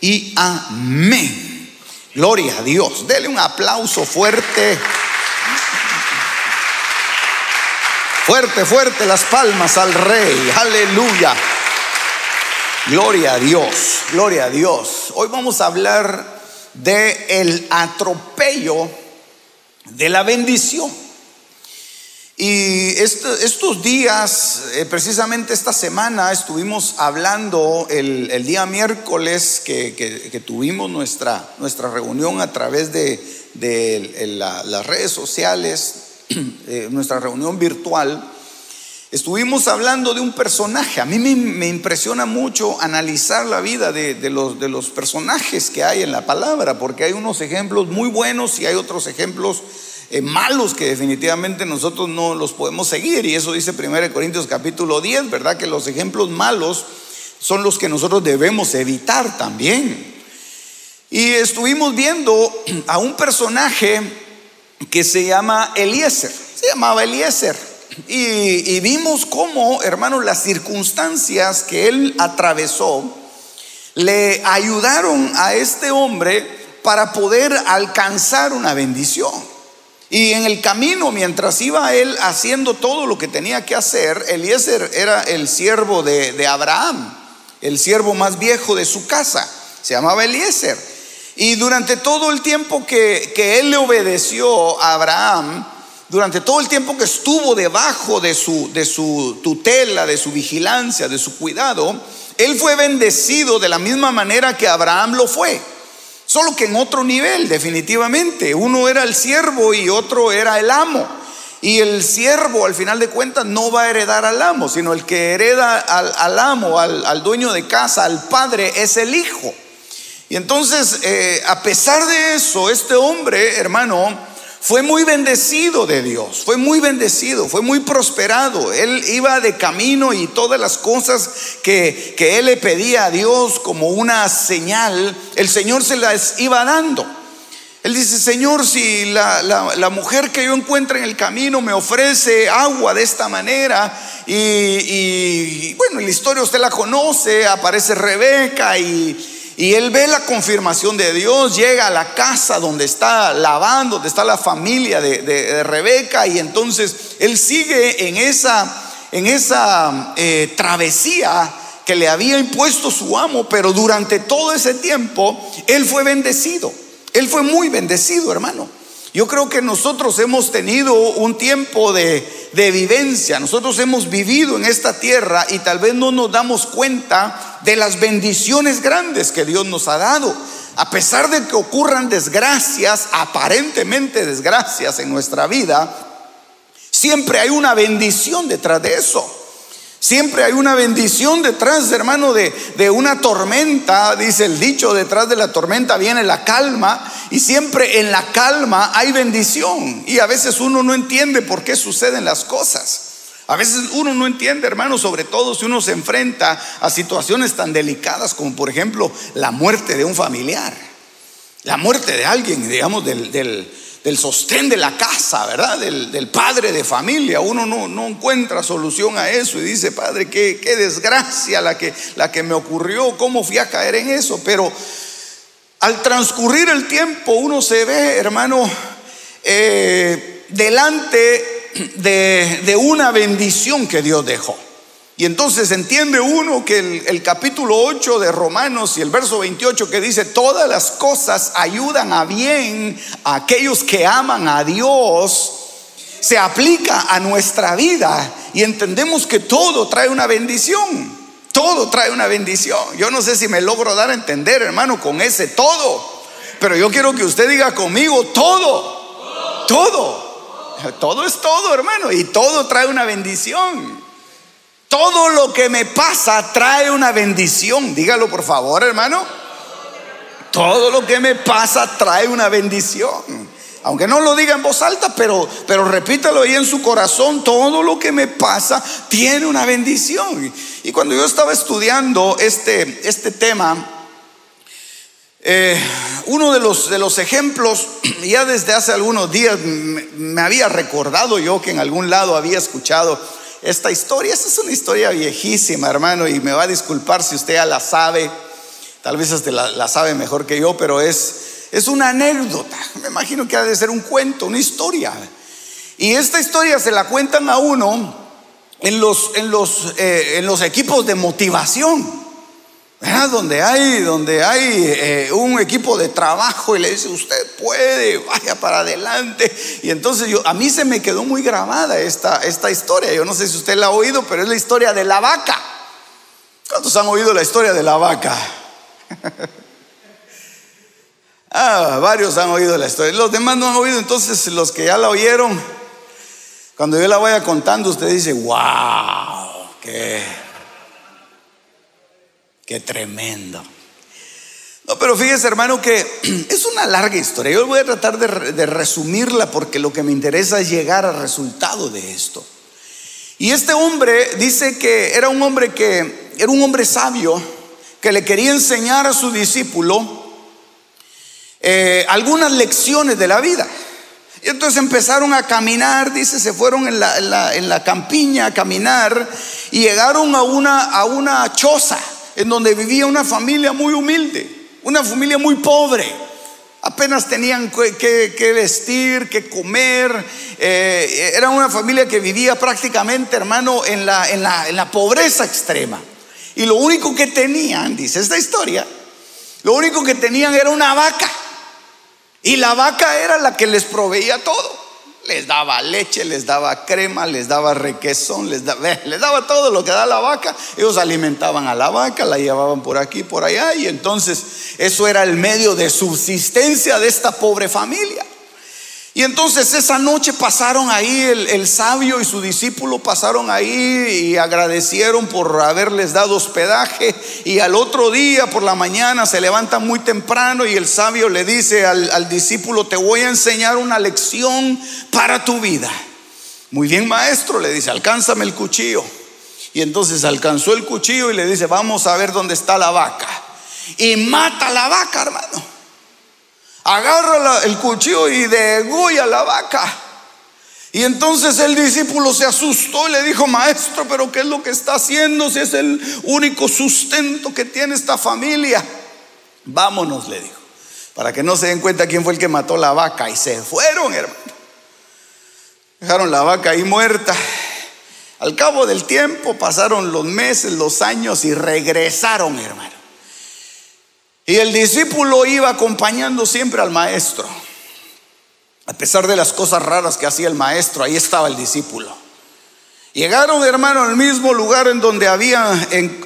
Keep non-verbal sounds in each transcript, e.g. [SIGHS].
y amén. Gloria a Dios. Dele un aplauso fuerte. Fuerte, fuerte las palmas al rey. Aleluya. Gloria a Dios. Gloria a Dios. Hoy vamos a hablar de el atropello de la bendición. Y estos días, eh, precisamente esta semana, estuvimos hablando el, día miércoles que, tuvimos nuestra, nuestra reunión a través de, las redes sociales, [CLEARS THROAT] eh, nuestra reunión virtual. Estuvimos hablando de un personaje. A mí me, impresiona mucho analizar la vida de los personajes que hay en la palabra, porque hay unos ejemplos muy buenos y hay otros ejemplos eh, malos que definitivamente nosotros no los podemos seguir. Y eso dice 1 Corintios capítulo 10, ¿verdad? Que los ejemplos malos son los que nosotros debemos evitar también. Y estuvimos viendo a un personaje que se llama Eliezer, se llamaba Eliezer. Y, y vimos cómo, hermanos, las circunstancias que él atravesó le ayudaron a este hombre para poder alcanzar una bendición. Y en el camino, mientras iba él haciendo todo lo que tenía que hacer, Eliezer era el siervo de, Abraham, el siervo más viejo de su casa, se llamaba Eliezer. Y durante todo el tiempo que, él le obedeció a Abraham, durante todo el tiempo que estuvo debajo de su, de su tutela, de su vigilancia, de su cuidado, él fue bendecido de la misma manera que Abraham lo fue. Solo que en otro nivel, definitivamente. Uno era el siervo y otro era el amo. Y el siervo, al final de cuentas, no va a heredar al amo, sino el que hereda al, amo, al, dueño de casa, al padre, es el hijo. Y entonces, eh, a pesar de eso, este hombre, hermano, fue muy bendecido de Dios, fue muy bendecido, fue muy prosperado. Él iba de camino y todas las cosas que, él le pedía a Dios como una señal, el Señor se las iba dando. Él dice, Señor, si la, mujer que yo encuentro en el camino me ofrece agua de esta manera, y, y bueno, la historia usted la conoce, aparece Rebeca y, y él ve la confirmación de Dios, llega a la casa donde está lavando, donde está la familia de, Rebeca, y entonces él sigue en esa, en esa eh, travesía que le había impuesto su amo, pero durante todo ese tiempo él fue bendecido. Él fue muy bendecido, hermano. Yo creo que nosotros hemos tenido un tiempo de, vivencia, nosotros hemos vivido en esta tierra y tal vez no nos damos cuenta de las bendiciones grandes que Dios nos ha dado. A pesar de que ocurran desgracias, aparentemente desgracias en nuestra vida, siempre hay una bendición detrás de eso. Siempre hay una bendición detrás, hermano, de, de, una tormenta, dice el dicho, detrás de la tormenta viene la calma y siempre en la calma hay bendición. Y a veces uno no entiende por qué suceden las cosas. A veces uno no entiende, hermano, sobre todo si uno se enfrenta a situaciones tan delicadas como por ejemplo la muerte de un familiar, la muerte de alguien, digamos, del, sostén de la casa, ¿verdad? Del, padre de familia. Uno no, encuentra solución a eso y dice, Padre, qué, desgracia la que, la que me ocurrió, cómo fui a caer en eso. Pero al transcurrir el tiempo uno se ve, hermano, eh, delante de, una bendición que Dios dejó. Y entonces entiende uno que el, capítulo 8 de Romanos y el verso 28 que dice, todas las cosas ayudan a bien a aquellos que aman a Dios, se aplica a nuestra vida y entendemos que todo trae una bendición. Todo trae una bendición. Yo no sé si me logro dar a entender, hermano, con ese todo. Pero yo quiero que usted diga conmigo todo. Todo. Todo es todo, hermano. Y todo trae una bendición. Todo lo que me pasa trae una bendición. Dígalo por favor, hermano. Todo lo que me pasa trae una bendición. Aunque no lo diga en voz alta, pero, pero repítalo ahí en su corazón, todo lo que me pasa tiene una bendición. Y cuando yo estaba estudiando este, este tema, eh, uno de los, de los ejemplos, [CLEARS THROAT] ya desde hace algunos días me, había recordado yo que en algún lado había escuchado esta historia. Esta es una historia viejísima, hermano, y me va a disculpar si usted ya la sabe. Tal vez la sabe mejor que yo, pero es, es una anécdota. Me imagino que ha de ser un cuento, una historia. Y esta historia se la cuentan a uno en los, en los, eh, en los equipos de motivación. Donde hay, donde hay eh, un equipo de trabajo y le dice, usted puede, vaya para adelante. Y entonces yo, a mí se me quedó muy grabada esta, esta historia. Yo no sé si usted la ha oído, pero es la historia de la vaca. ¿Cuántos han oído la historia de la vaca? [LAUGHS] Ah, varios han oído la historia. Los demás no han oído, entonces los que ya la oyeron, cuando yo la vaya contando, usted dice, wow, qué, qué tremendo. No, pero fíjese hermano que [CLEARS THROAT] es una larga historia. Yo voy a tratar de, resumirla porque lo que me interesa es llegar al resultado de esto. Y este hombre dice que era un hombre que era un hombre sabio que le quería enseñar a su discípulo eh, algunas lecciones de la vida. Y entonces empezaron a caminar, dice, se fueron en la, en la, campiña a caminar y llegaron a una, a una choza en donde vivía una familia muy humilde, una familia muy pobre. Apenas tenían que, vestir, que comer. Eh, era una familia que vivía prácticamente, hermano, en la, en, la, en la pobreza extrema. Y lo único que tenían, dice esta historia, lo único que tenían era una vaca. Y la vaca era la que les proveía todo. Les daba leche, les daba crema, les daba requesón, les daba, [LAUGHS] les daba todo lo que da la vaca. Ellos alimentaban a la vaca, la llevaban por aquí, por allá. Y entonces eso era el medio de subsistencia de esta pobre familia. Y entonces esa noche pasaron ahí, el, sabio y su discípulo pasaron ahí y agradecieron por haberles dado hospedaje. Y al otro día por la mañana se levantan muy temprano y el sabio le dice al, al discípulo, te voy a enseñar una lección para tu vida. Muy bien maestro, le dice, alcánzame el cuchillo. Y entonces alcanzó el cuchillo y le dice, vamos a ver dónde está la vaca. Y mata la vaca, hermano agarra el cuchillo y degolla la vaca. Y entonces el discípulo se asustó y le dijo, maestro, pero ¿qué es lo que está haciendo si es el único sustento que tiene esta familia? Vámonos, le dijo, para que no se den cuenta quién fue el que mató la vaca. Y se fueron, hermano. Dejaron la vaca ahí muerta. Al cabo del tiempo pasaron los meses, los años y regresaron, hermano. Y el discípulo iba acompañando siempre al maestro. A pesar de las cosas raras que hacía el maestro, ahí estaba el discípulo. Llegaron, hermano, al mismo lugar en donde había,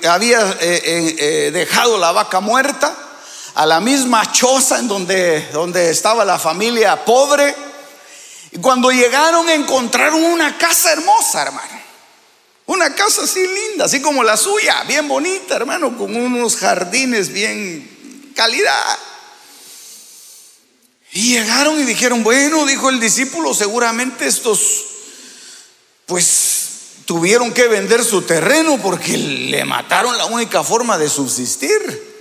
había eh, eh, dejado la vaca muerta, a la misma choza en donde, donde estaba la familia pobre. Y cuando llegaron encontraron una casa hermosa, hermano. Una casa así linda, así como la suya, bien bonita, hermano, con unos jardines bien calidad. Y llegaron y dijeron, bueno, dijo el discípulo, seguramente estos, pues, tuvieron que vender su terreno porque le mataron la única forma de subsistir.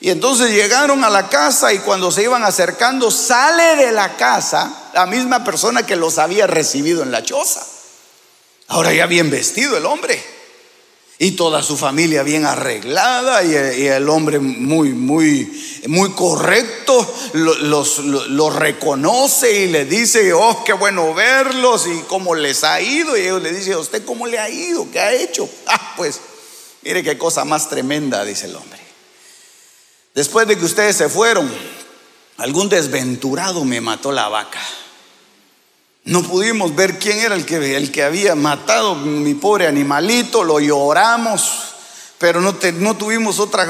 Y entonces llegaron a la casa y cuando se iban acercando, sale de la casa la misma persona que los había recibido en la choza. Ahora ya bien vestido el hombre y toda su familia bien arreglada y, el hombre muy, muy, muy correcto los, reconoce y le dice, oh, qué bueno verlos y cómo les ha ido. Y ellos le dicen, ¿usted cómo le ha ido? ¿Qué ha hecho? [LAUGHS] Ah, pues, mire qué cosa más tremenda, dice el hombre. Después de que ustedes se fueron, algún desventurado me mató la vaca. No pudimos ver quién era el que, el que había matado mi pobre animalito, lo lloramos, pero no, no tuvimos otra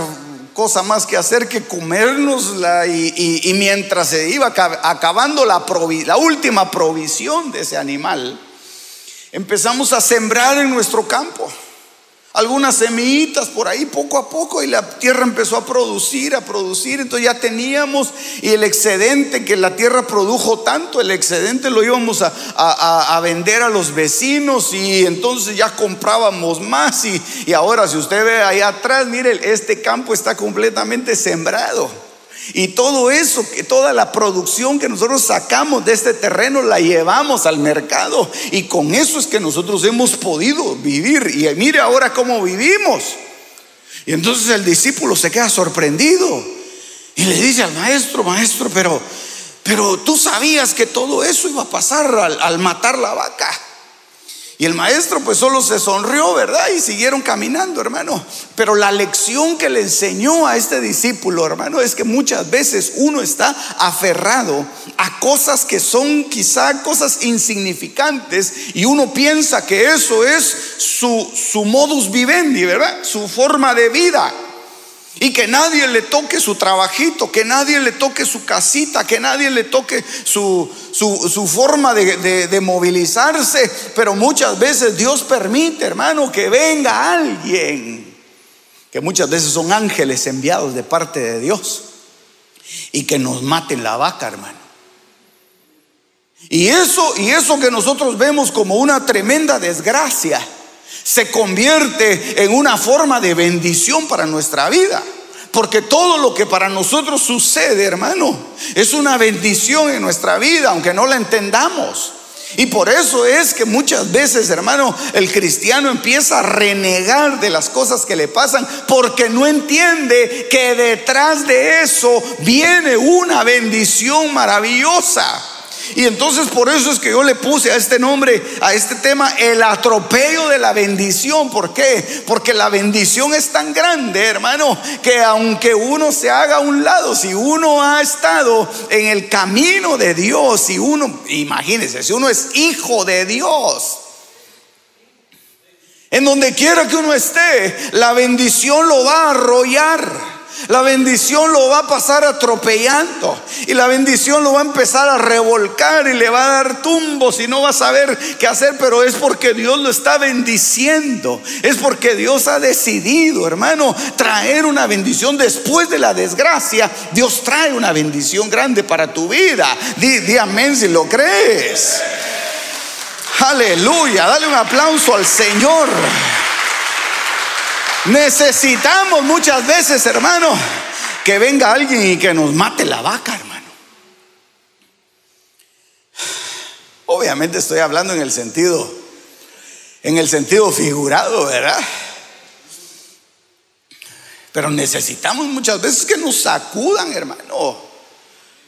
cosa más que hacer que comérnosla y, mientras se iba acabando la, la última provisión de ese animal, empezamos a sembrar en nuestro campo algunas semillitas por ahí poco a poco y la tierra empezó a producir, a producir, entonces ya teníamos y el excedente que la tierra produjo tanto, el excedente lo íbamos a, vender a los vecinos y entonces ya comprábamos más y, y ahora si usted ve ahí atrás, mire, este campo está completamente sembrado. Y todo eso, toda la producción que nosotros sacamos de este terreno la llevamos al mercado. Y con eso es que nosotros hemos podido vivir. Y mire ahora cómo vivimos. Y entonces el discípulo se queda sorprendido. Y le dice al maestro, maestro, pero, pero tú sabías que todo eso iba a pasar al, al matar la vaca. Y el maestro pues solo se sonrió, ¿verdad? Y siguieron caminando, hermano. Pero la lección que le enseñó a este discípulo, hermano, es que muchas veces uno está aferrado a cosas que son quizá cosas insignificantes y uno piensa que eso es su, su modus vivendi, ¿verdad? Su forma de vida. Y que nadie le toque su trabajito, que nadie le toque su casita, que nadie le toque su, su, forma de, de, movilizarse. Pero muchas veces Dios permite, hermano, que venga alguien, que muchas veces son ángeles enviados de parte de Dios, y que nos maten la vaca, hermano. Y eso, y eso que nosotros vemos como una tremenda desgracia se convierte en una forma de bendición para nuestra vida. Porque todo lo que para nosotros sucede, hermano, es una bendición en nuestra vida, aunque no la entendamos. Y por eso es que muchas veces, hermano, el cristiano empieza a renegar de las cosas que le pasan porque no entiende que detrás de eso viene una bendición maravillosa. Y entonces por eso es que yo le puse a este nombre, a este tema, el atropello de la bendición. ¿Por qué? Porque la bendición es tan grande, hermano, que aunque uno se haga a un lado, si uno ha estado en el camino de Dios, si uno, imagínese, si uno es hijo de Dios, en donde quiera que uno esté, la bendición lo va a arrollar. La bendición lo va a pasar atropellando y la bendición lo va a empezar a revolcar y le va a dar tumbos y no va a saber qué hacer, pero es porque Dios lo está bendiciendo. Es porque Dios ha decidido, hermano, traer una bendición después de la desgracia. Dios trae una bendición grande para tu vida. Di, amén si lo crees. Aleluya, dale un aplauso al Señor. Necesitamos muchas veces, hermano, que venga alguien y que nos mate la vaca, hermano. Obviamente estoy hablando en el sentido, en el sentido figurado, ¿verdad? Pero necesitamos muchas veces que nos sacudan, hermano.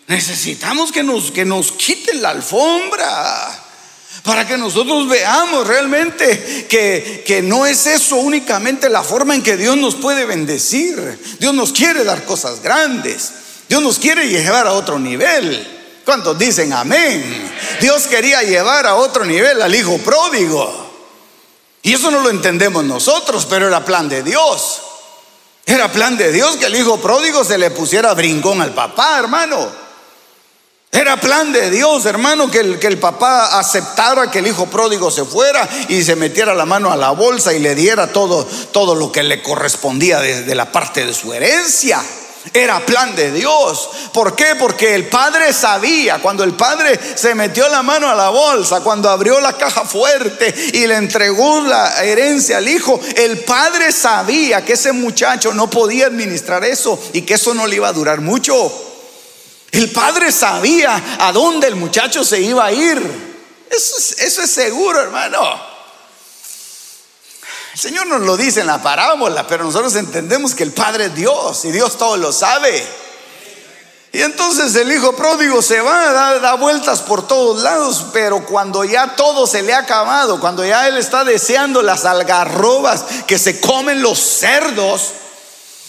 Necesitamos que nos, que nos quiten la alfombra para que nosotros veamos realmente que, que, no es eso únicamente la forma en que Dios nos puede bendecir. Dios nos quiere dar cosas grandes. Dios nos quiere llevar a otro nivel. ¿Cuántos dicen amén? Dios quería llevar a otro nivel al hijo pródigo. Y eso no lo entendemos nosotros, pero era plan de Dios. Era plan de Dios que el hijo pródigo se le pusiera brincón al papá, hermano. Era plan de Dios, hermano, que el, que el papá aceptara que el hijo pródigo se fuera y se metiera la mano a la bolsa y le diera todo, todo lo que le correspondía de, la parte de su herencia. Era plan de Dios. ¿Por qué? Porque el padre sabía, cuando el padre se metió la mano a la bolsa, cuando abrió la caja fuerte y le entregó la herencia al hijo, el padre sabía que ese muchacho no podía administrar eso y que eso no le iba a durar mucho. El padre sabía a dónde el muchacho se iba a ir. Eso es, seguro, hermano. El Señor nos lo dice en la parábola, pero nosotros entendemos que el Padre es Dios y Dios todo lo sabe. Y entonces el hijo pródigo se va, da, da vueltas por todos lados, pero cuando ya todo se le ha acabado, cuando ya él está deseando las algarrobas que se comen los cerdos,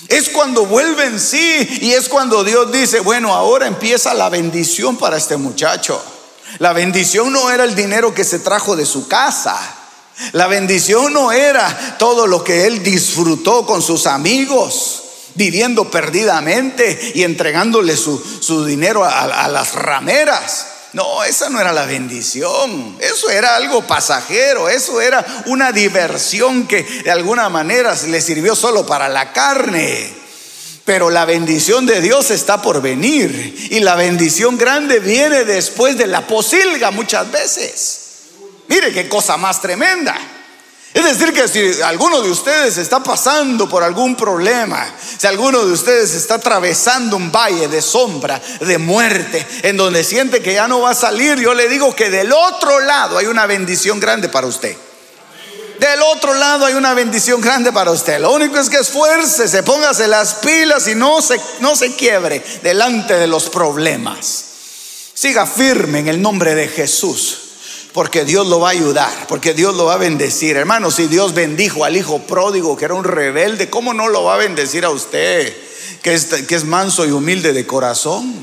es cuando vuelve en sí y es cuando Dios dice, bueno, ahora empieza la bendición para este muchacho. La bendición no era el dinero que se trajo de su casa. La bendición no era todo lo que él disfrutó con sus amigos. viviendo perdidamente y entregándole su, dinero a, las rameras. No, esa no era la bendición. Eso era algo pasajero. Eso era una diversión que de alguna manera le sirvió solo para la carne. Pero la bendición de Dios está por venir. Y la bendición grande viene después de la posilga muchas veces. Mire qué cosa más tremenda. Es decir, que si alguno de ustedes está pasando por algún problema, si alguno de ustedes está atravesando un valle de sombra, de muerte, en donde siente que ya no va a salir, yo le digo que del otro lado hay una bendición grande para usted. Del otro lado hay una bendición grande para usted. Lo único es que esfuerce, póngase las pilas y no se, no se quiebre delante de los problemas. Siga firme en el nombre de Jesús porque Dios lo va a ayudar, porque Dios lo va a bendecir. Hermano, si Dios bendijo al hijo pródigo que era un rebelde, ¿cómo no lo va a bendecir a usted, que es, que es manso y humilde de corazón?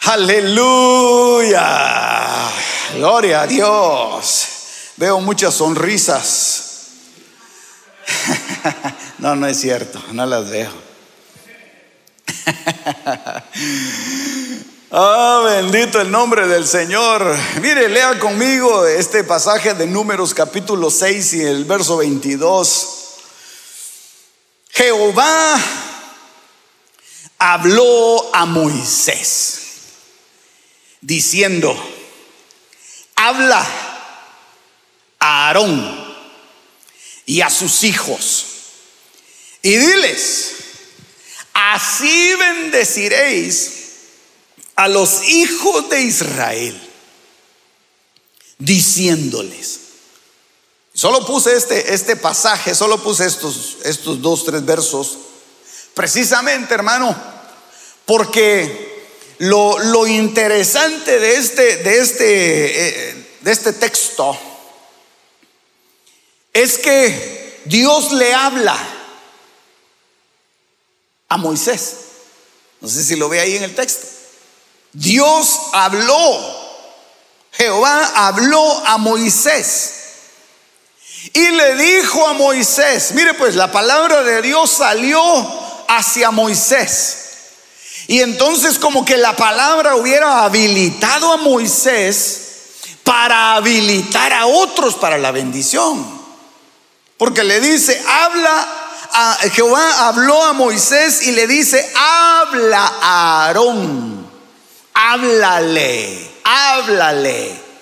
Aleluya. Gloria a Dios. Veo muchas sonrisas. [LAUGHS] No, no es cierto, no las veo. [LAUGHS] Ah, bendito el nombre del Señor. Mire, lea conmigo este pasaje de Números capítulo 6 y el verso 22. Jehová habló a Moisés diciendo, habla a Aarón y a sus hijos y diles, así bendeciréis a los hijos de Israel, diciéndoles, solo puse este, este pasaje, solo puse estos, estos dos, tres versos, precisamente hermano, porque lo, lo interesante de este, de, este, eh, de este texto es que Dios le habla a Moisés. No sé si lo ve ahí en el texto. Dios habló, Jehová habló a Moisés y le dijo a Moisés, mire pues la palabra de Dios salió hacia Moisés. Y entonces como que la palabra hubiera habilitado a Moisés para habilitar a otros para la bendición. Porque le dice, habla, a, Jehová habló a Moisés y le dice, habla a Aarón háblale, háblale.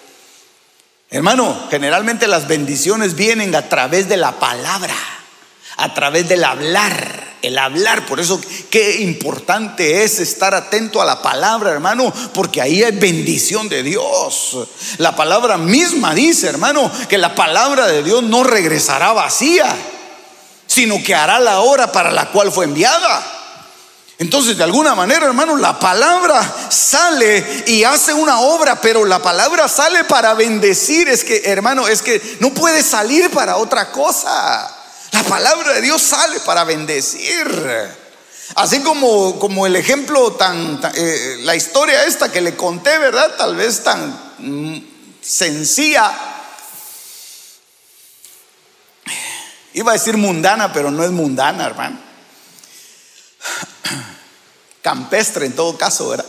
Hermano, generalmente las bendiciones vienen a través de la palabra, a través del hablar, el hablar. Por eso qué importante es estar atento a la palabra, hermano, porque ahí hay bendición de Dios. La palabra misma dice, hermano, que la palabra de Dios no regresará vacía, sino que hará la obra para la cual fue enviada. Entonces, de alguna manera, hermano, la palabra sale y hace una obra, pero la palabra sale para bendecir. Es que, hermano, es que no puede salir para otra cosa. La palabra de Dios sale para bendecir. Así como, como el ejemplo tan, eh, la historia esta que le conté, ¿verdad? Tal vez tan mm, sencilla. Iba a decir mundana, pero no es mundana, hermano [CLEARS THROAT] campestre en todo caso, ¿verdad?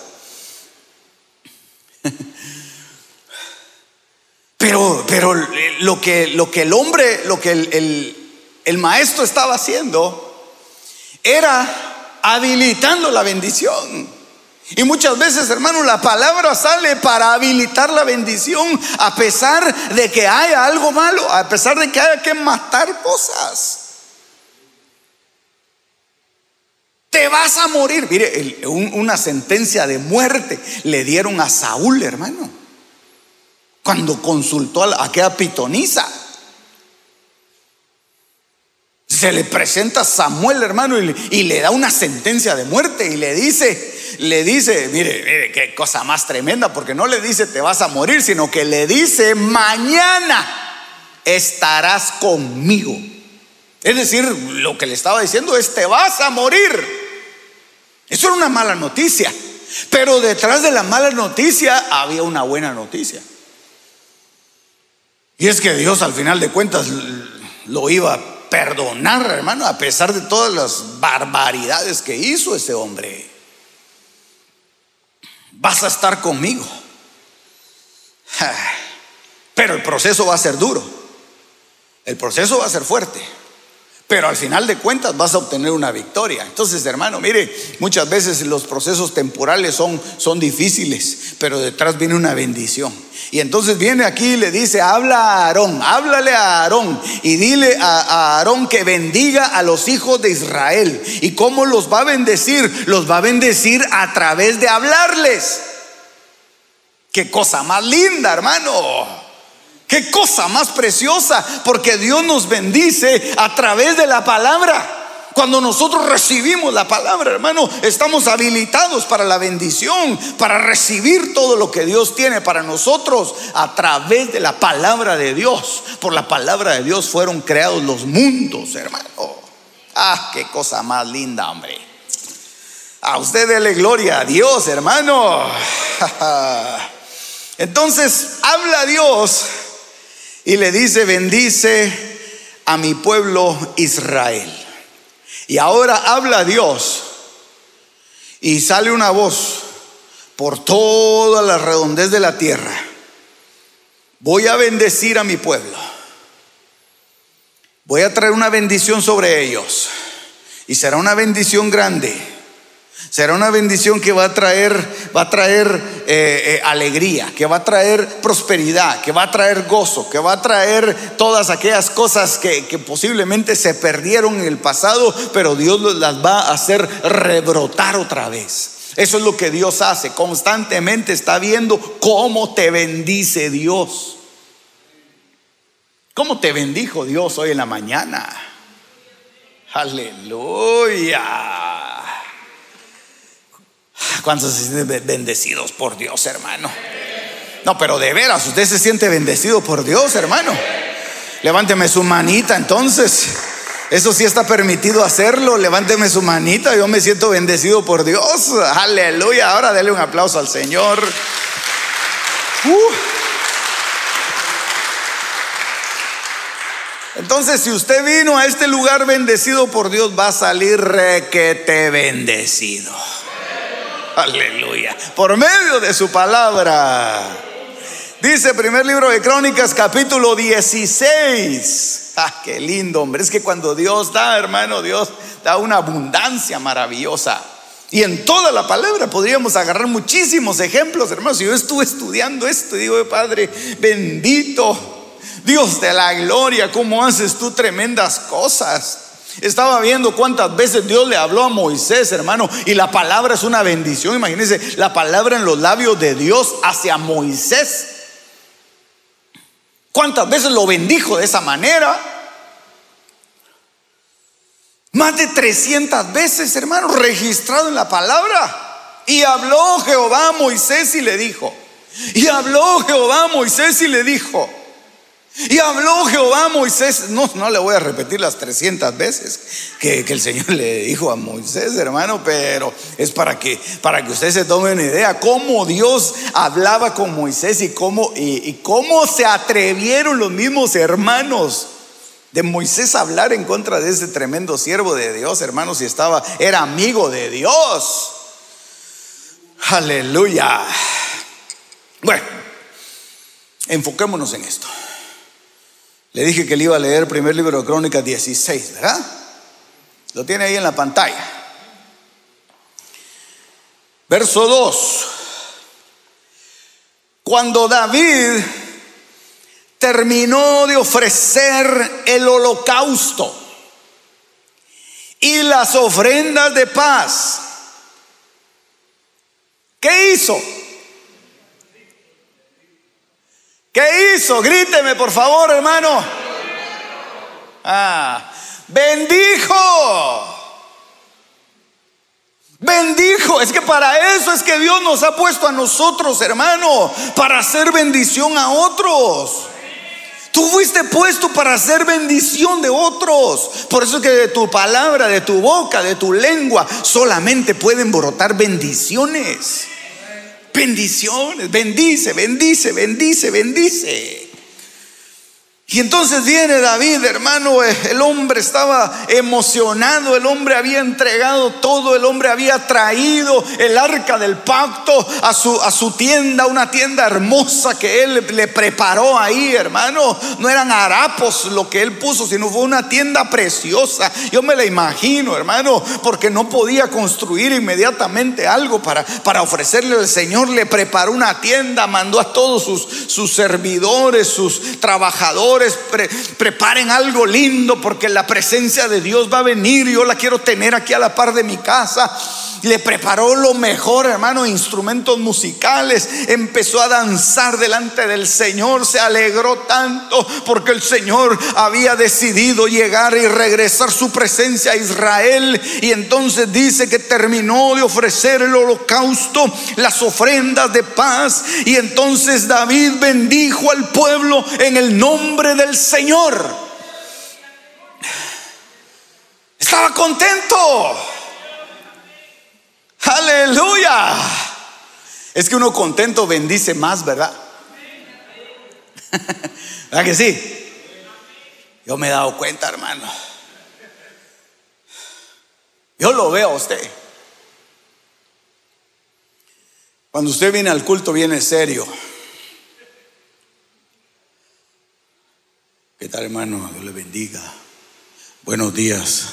Pero, pero lo, que, lo que el hombre, lo que el, maestro estaba haciendo era habilitando la bendición. Y muchas veces, hermano, la palabra sale para habilitar la bendición a pesar de que haya algo malo, a pesar de que haya que matar cosas. Te vas a morir. Mire, una sentencia de muerte le dieron a Saúl, hermano. Cuando consultó a aquella pitonisa. Se le presenta a Samuel, hermano, y le, da una sentencia de muerte y le dice, le dice, mire, mire, qué cosa más tremenda, porque no le dice te vas a morir, sino que le dice, mañana estarás conmigo. Es decir, lo que le estaba diciendo es, te vas a morir. Eso era una mala noticia. Pero detrás de la mala noticia había una buena noticia. Y es que Dios al final de cuentas lo iba perdonar, hermano, a pesar de todas las barbaridades que hizo ese hombre. Vas a estar conmigo. [SIGHS] Pero el proceso va a ser duro. El proceso va a ser fuerte pero al final de cuentas vas a obtener una victoria. Entonces, hermano, mire, muchas veces los procesos temporales son, son difíciles, pero detrás viene una bendición. Y entonces viene aquí y le dice, habla a Aarón, háblale a Aarón y dile a, a Aarón que bendiga a los hijos de Israel. ¿Y cómo los va a bendecir? Los va a bendecir a través de hablarles. Qué cosa más linda, hermano. Qué cosa más preciosa, porque Dios nos bendice a través de la palabra. Cuando nosotros recibimos la palabra, hermano, estamos habilitados para la bendición, para recibir todo lo que Dios tiene para nosotros a través de la palabra de Dios. Por la palabra de Dios fueron creados los mundos, hermano. Ah, qué cosa más linda, hombre. A usted dele gloria a Dios, hermano. [LAUGHS] Entonces, habla Dios y le dice, bendice a mi pueblo Israel. Y ahora habla Dios y sale una voz por toda la redondez de la tierra. Voy a bendecir a mi pueblo. Voy a traer una bendición sobre ellos. Y será una bendición grande Será una bendición que va a traer, va a traer eh, eh, alegría, que va a traer prosperidad, que va a traer gozo, que va a traer todas aquellas cosas que, que posiblemente se perdieron en el pasado, pero Dios las va a hacer rebrotar otra vez. Eso es lo que Dios hace. Constantemente está viendo cómo te bendice Dios. ¿Cómo te bendijo Dios hoy en la mañana? Aleluya. ¿Cuántos se sienten bendecidos por Dios, hermano? No, pero de veras, usted se siente bendecido por Dios, hermano. Levánteme su manita, entonces. Eso sí está permitido hacerlo. Levánteme su manita. Yo me siento bendecido por Dios. Aleluya. Ahora dele un aplauso al Señor. Uh. Entonces, si usted vino a este lugar bendecido por Dios, va a salir requete bendecido. Aleluya. Por medio de su palabra. Dice primer libro de Crónicas, capítulo 16. Ah, qué lindo, hombre. Es que cuando Dios da, hermano, Dios da una abundancia maravillosa. Y en toda la palabra podríamos agarrar muchísimos ejemplos, hermanos. Yo estuve estudiando esto y digo, Padre, bendito, Dios de la gloria, ¿cómo haces tú tremendas cosas? Estaba viendo cuántas veces Dios le habló a Moisés, hermano, y la palabra es una bendición. Imagínense, la palabra en los labios de Dios hacia Moisés. ¿Cuántas veces lo bendijo de esa manera? Más de 300 veces, hermano, registrado en la palabra. Y habló Jehová a Moisés y le dijo, y habló Jehová a Moisés y le dijo, y habló Jehová a Moisés, no, no le voy a repetir las 300 veces que, el Señor le dijo a Moisés, hermano, pero es para que, para que usted se tome una idea cómo Dios hablaba con Moisés y cómo, y, cómo se atrevieron los mismos hermanos de Moisés a hablar en contra de ese tremendo siervo de Dios, hermano, si estaba, era amigo de Dios. Aleluya. Bueno, enfoquémonos en esto. Le dije que le iba a leer el primer libro de Crónicas 16, ¿verdad? Lo tiene ahí en la pantalla. Verso 2. Cuando David terminó de ofrecer el holocausto y las ofrendas de paz, ¿qué hizo? ¿Qué hizo? Gríteme, por favor, hermano. Ah, bendijo. Bendijo. Es que para eso es que Dios nos ha puesto a nosotros, hermano, para hacer bendición a otros. Tú fuiste puesto para hacer bendición de otros. Por eso es que de tu palabra, de tu boca, de tu lengua, solamente pueden brotar bendiciones. Bendiciones, bendice, bendice, bendice, bendice. Y entonces viene David, hermano, eh, el hombre estaba emocionado, el hombre había entregado todo, el hombre había traído el arca del pacto a su, a su tienda, una tienda hermosa que él le preparó ahí, hermano. No eran harapos lo que él puso, sino fue una tienda preciosa. Yo me la imagino, hermano, porque no podía construir inmediatamente algo para, para ofrecerle al Señor. Le preparó una tienda, mandó a todos sus, sus servidores, sus trabajadores preparen algo lindo porque la presencia de Dios va a venir. Yo la quiero tener aquí a la par de mi casa. Le preparó lo mejor, hermano, instrumentos musicales, empezó a danzar delante del Señor, se alegró tanto porque el Señor había decidido llegar y regresar su presencia a Israel. Y entonces dice que terminó de ofrecer el holocausto, las ofrendas de paz. Y entonces David bendijo al pueblo en el nombre del Señor. Estaba contento. Aleluya. Es que uno contento bendice más, ¿verdad? [LAUGHS] ¿Verdad que sí? Yo me he dado cuenta, hermano. Yo lo veo a usted. Cuando usted viene al culto, viene serio. ¿Qué tal, hermano? Dios le bendiga. Buenos días.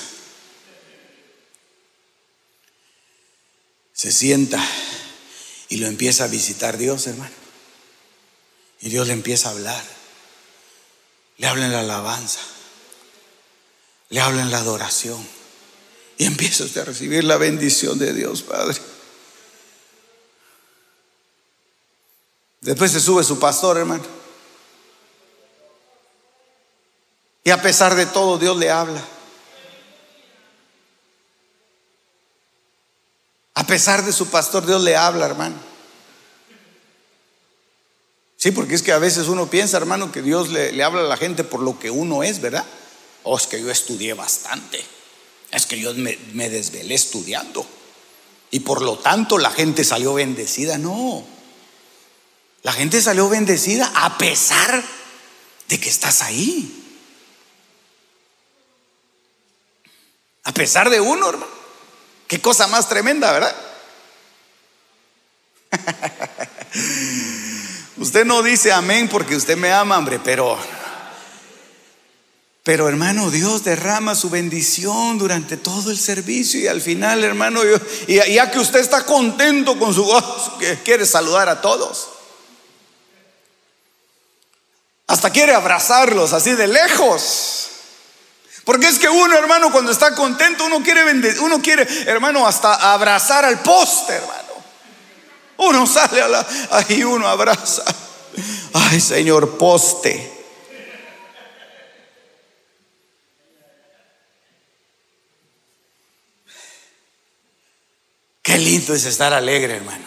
se sienta y lo empieza a visitar Dios, hermano. Y Dios le empieza a hablar. Le habla en la alabanza. Le habla en la adoración. Y empieza usted a recibir la bendición de Dios, Padre. Después se sube su pastor, hermano. Y a pesar de todo, Dios le habla. A pesar de su pastor, Dios le habla, hermano. Sí, porque es que a veces uno piensa, hermano, que Dios le, habla a la gente por lo que uno es, ¿verdad? Oh, es que yo estudié bastante. Es que yo me, me desvelé estudiando. Y por lo tanto la gente salió bendecida. No. La gente salió bendecida a pesar de que estás ahí. A pesar de uno, hermano. Qué cosa más tremenda, ¿verdad? [LAUGHS] usted no dice amén porque usted me ama, hombre, pero pero hermano, Dios derrama su bendición durante todo el servicio y al final, hermano, y ya que usted está contento con su gozo, que quiere saludar a todos. Hasta quiere abrazarlos así de lejos. Porque es que uno, hermano, cuando está contento, uno quiere, vender, uno quiere, hermano, hasta abrazar al poste, hermano. Uno sale a la, ahí uno abraza. Ay, Señor, poste. Qué lindo es estar alegre, hermano.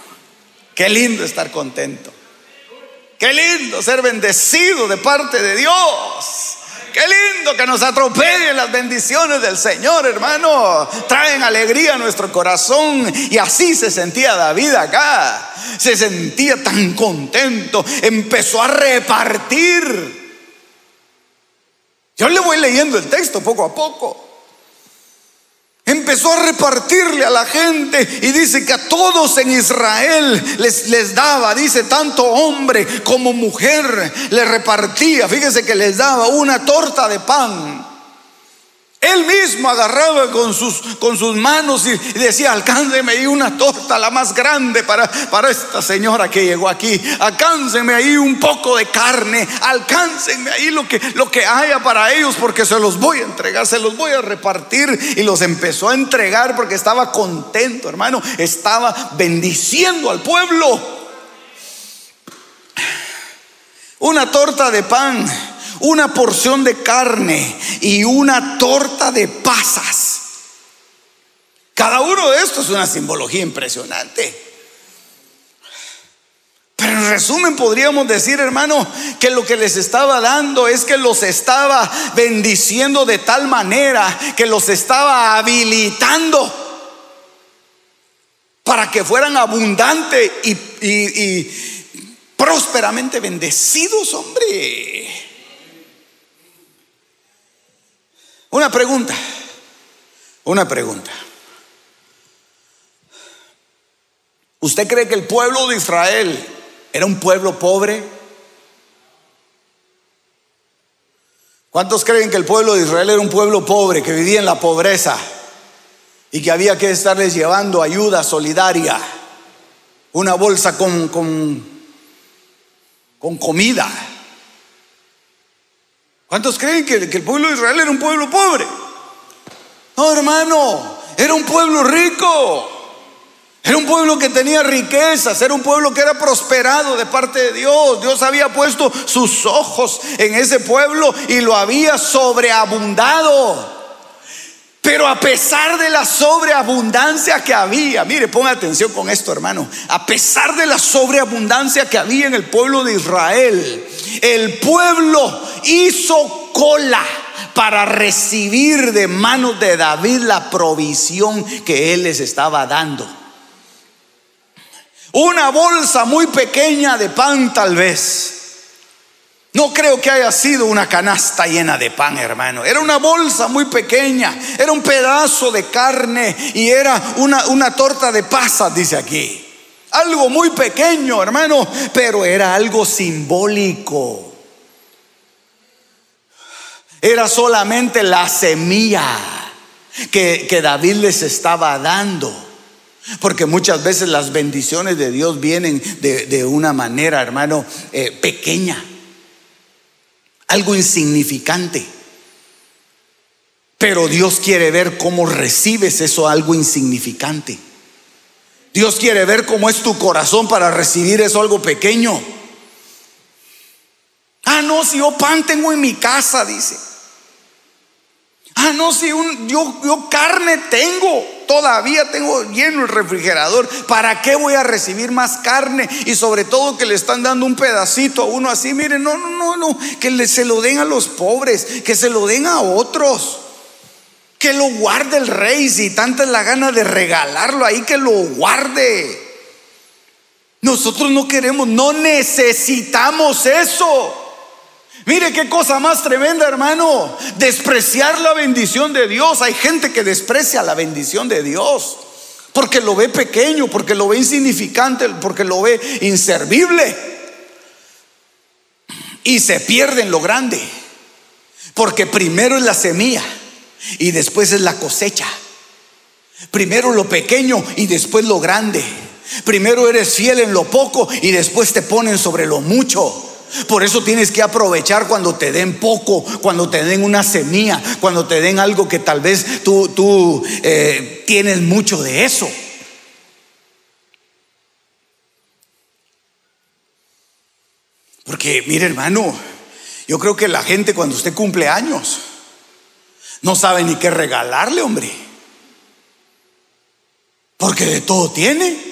Qué lindo estar contento. Qué lindo ser bendecido de parte de Dios. Qué lindo que nos atropellen las bendiciones del Señor, hermano. Traen alegría a nuestro corazón. Y así se sentía David acá. Se sentía tan contento. Empezó a repartir. Yo le voy leyendo el texto poco a poco. Empezó a repartirle a la gente y dice que a todos en Israel les, les daba, dice, tanto hombre como mujer le repartía. Fíjese que les daba una torta de pan él mismo agarraba con sus, con sus manos y, decía, alcánceme ahí una torta, la más grande para, para esta señora que llegó aquí. Alcáncenme ahí un poco de carne, alcáncenme ahí lo que, lo que haya para ellos porque se los voy a entregar, se los voy a repartir. Y los empezó a entregar porque estaba contento, hermano. Estaba bendiciendo al pueblo. Una torta de pan una porción de carne y una torta de pasas. Cada uno de estos es una simbología impresionante. Pero en resumen podríamos decir, hermano, que lo que les estaba dando es que los estaba bendiciendo de tal manera que los estaba habilitando para que fueran abundantes y, y prósperamente bendecidos, hombre. Una pregunta, una pregunta. ¿Usted cree que el pueblo de Israel era un pueblo pobre? ¿Cuántos creen que el pueblo de Israel era un pueblo pobre, que vivía en la pobreza y que había que estarles llevando ayuda solidaria? Una bolsa con, con, con comida. ¿Cuántos creen que, el pueblo de Israel era un pueblo pobre? No, hermano, era un pueblo rico. Era un pueblo que tenía riquezas, era un pueblo que era prosperado de parte de Dios. Dios había puesto sus ojos en ese pueblo y lo había sobreabundado. Pero a pesar de la sobreabundancia que había, mire, ponga atención con esto, hermano. A pesar de la sobreabundancia que había en el pueblo de Israel, el pueblo hizo cola para recibir de manos de David la provisión que él les estaba dando. Una bolsa muy pequeña de pan tal vez. No creo que haya sido una canasta llena de pan, hermano. Era una bolsa muy pequeña. Era un pedazo de carne y era una, una torta de pasas, dice aquí. Algo muy pequeño, hermano, pero era algo simbólico. Era solamente la semilla que, que David les estaba dando. Porque muchas veces las bendiciones de Dios vienen de, una manera, hermano, eh, pequeña, algo insignificante. Pero Dios quiere ver cómo recibes eso algo insignificante. Dios quiere ver cómo es tu corazón para recibir eso algo pequeño. Ah, no, si yo pan tengo en mi casa, dice. Ah, no, si yo, yo carne tengo, todavía tengo lleno el refrigerador. ¿Para qué voy a recibir más carne? Y sobre todo que le están dando un pedacito a uno así. Miren, no, no, no, no, que se lo den a los pobres, que se lo den a otros. Que lo guarde el rey, si tanta es la gana de regalarlo ahí, que lo guarde. Nosotros no queremos, no necesitamos eso. Mire qué cosa más tremenda, hermano. Despreciar la bendición de Dios. Hay gente que desprecia la bendición de Dios. Porque lo ve pequeño, porque lo ve insignificante, porque lo ve inservible. Y se pierde en lo grande. Porque primero es la semilla y después es la cosecha. Primero lo pequeño y después lo grande. Primero eres fiel en lo poco y después te ponen sobre lo mucho. Por eso tienes que aprovechar cuando te den poco, cuando te den una semilla, cuando te den algo que tal vez tú, tú eh, tienes mucho de eso. Porque, mire hermano, yo creo que la gente cuando usted cumple años no sabe ni qué regalarle, hombre. Porque de todo tiene.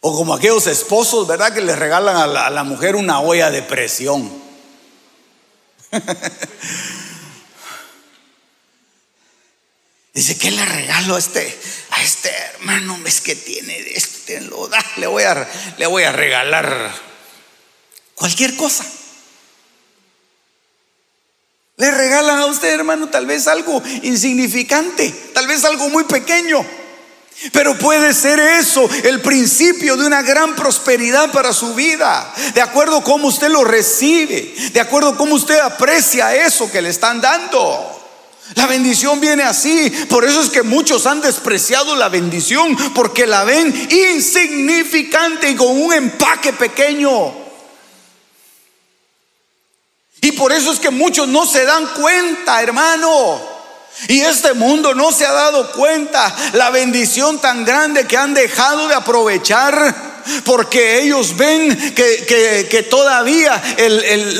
O como aquellos esposos, ¿verdad? Que le regalan a la, mujer una olla de presión. [LAUGHS] Dice, ¿qué le regalo a este, a este hermano? Es que tiene esto, lo da, le voy, a, le voy a regalar cualquier cosa. Le regalan a usted, hermano, tal vez algo insignificante, tal vez algo muy pequeño. Pero puede ser eso el principio de una gran prosperidad para su vida, de acuerdo a cómo usted lo recibe, de acuerdo a cómo usted aprecia eso que le están dando. La bendición viene así, por eso es que muchos han despreciado la bendición, porque la ven insignificante y con un empaque pequeño. Y por eso es que muchos no se dan cuenta, hermano y este mundo no se ha dado cuenta la bendición tan grande que han dejado de aprovechar porque ellos ven que, todavía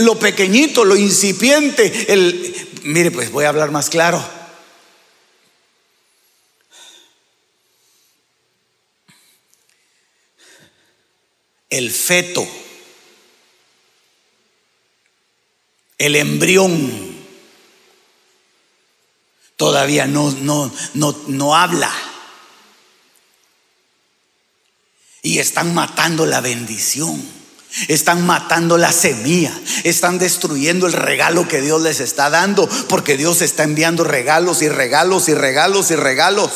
lo pequeñito, lo incipiente, el, mire pues voy a hablar más claro. El feto, el embrión todavía no, no, no, no habla. Y están matando la bendición Están matando la semilla, están destruyendo el regalo que Dios les está dando, porque Dios está enviando regalos y regalos y regalos y regalos.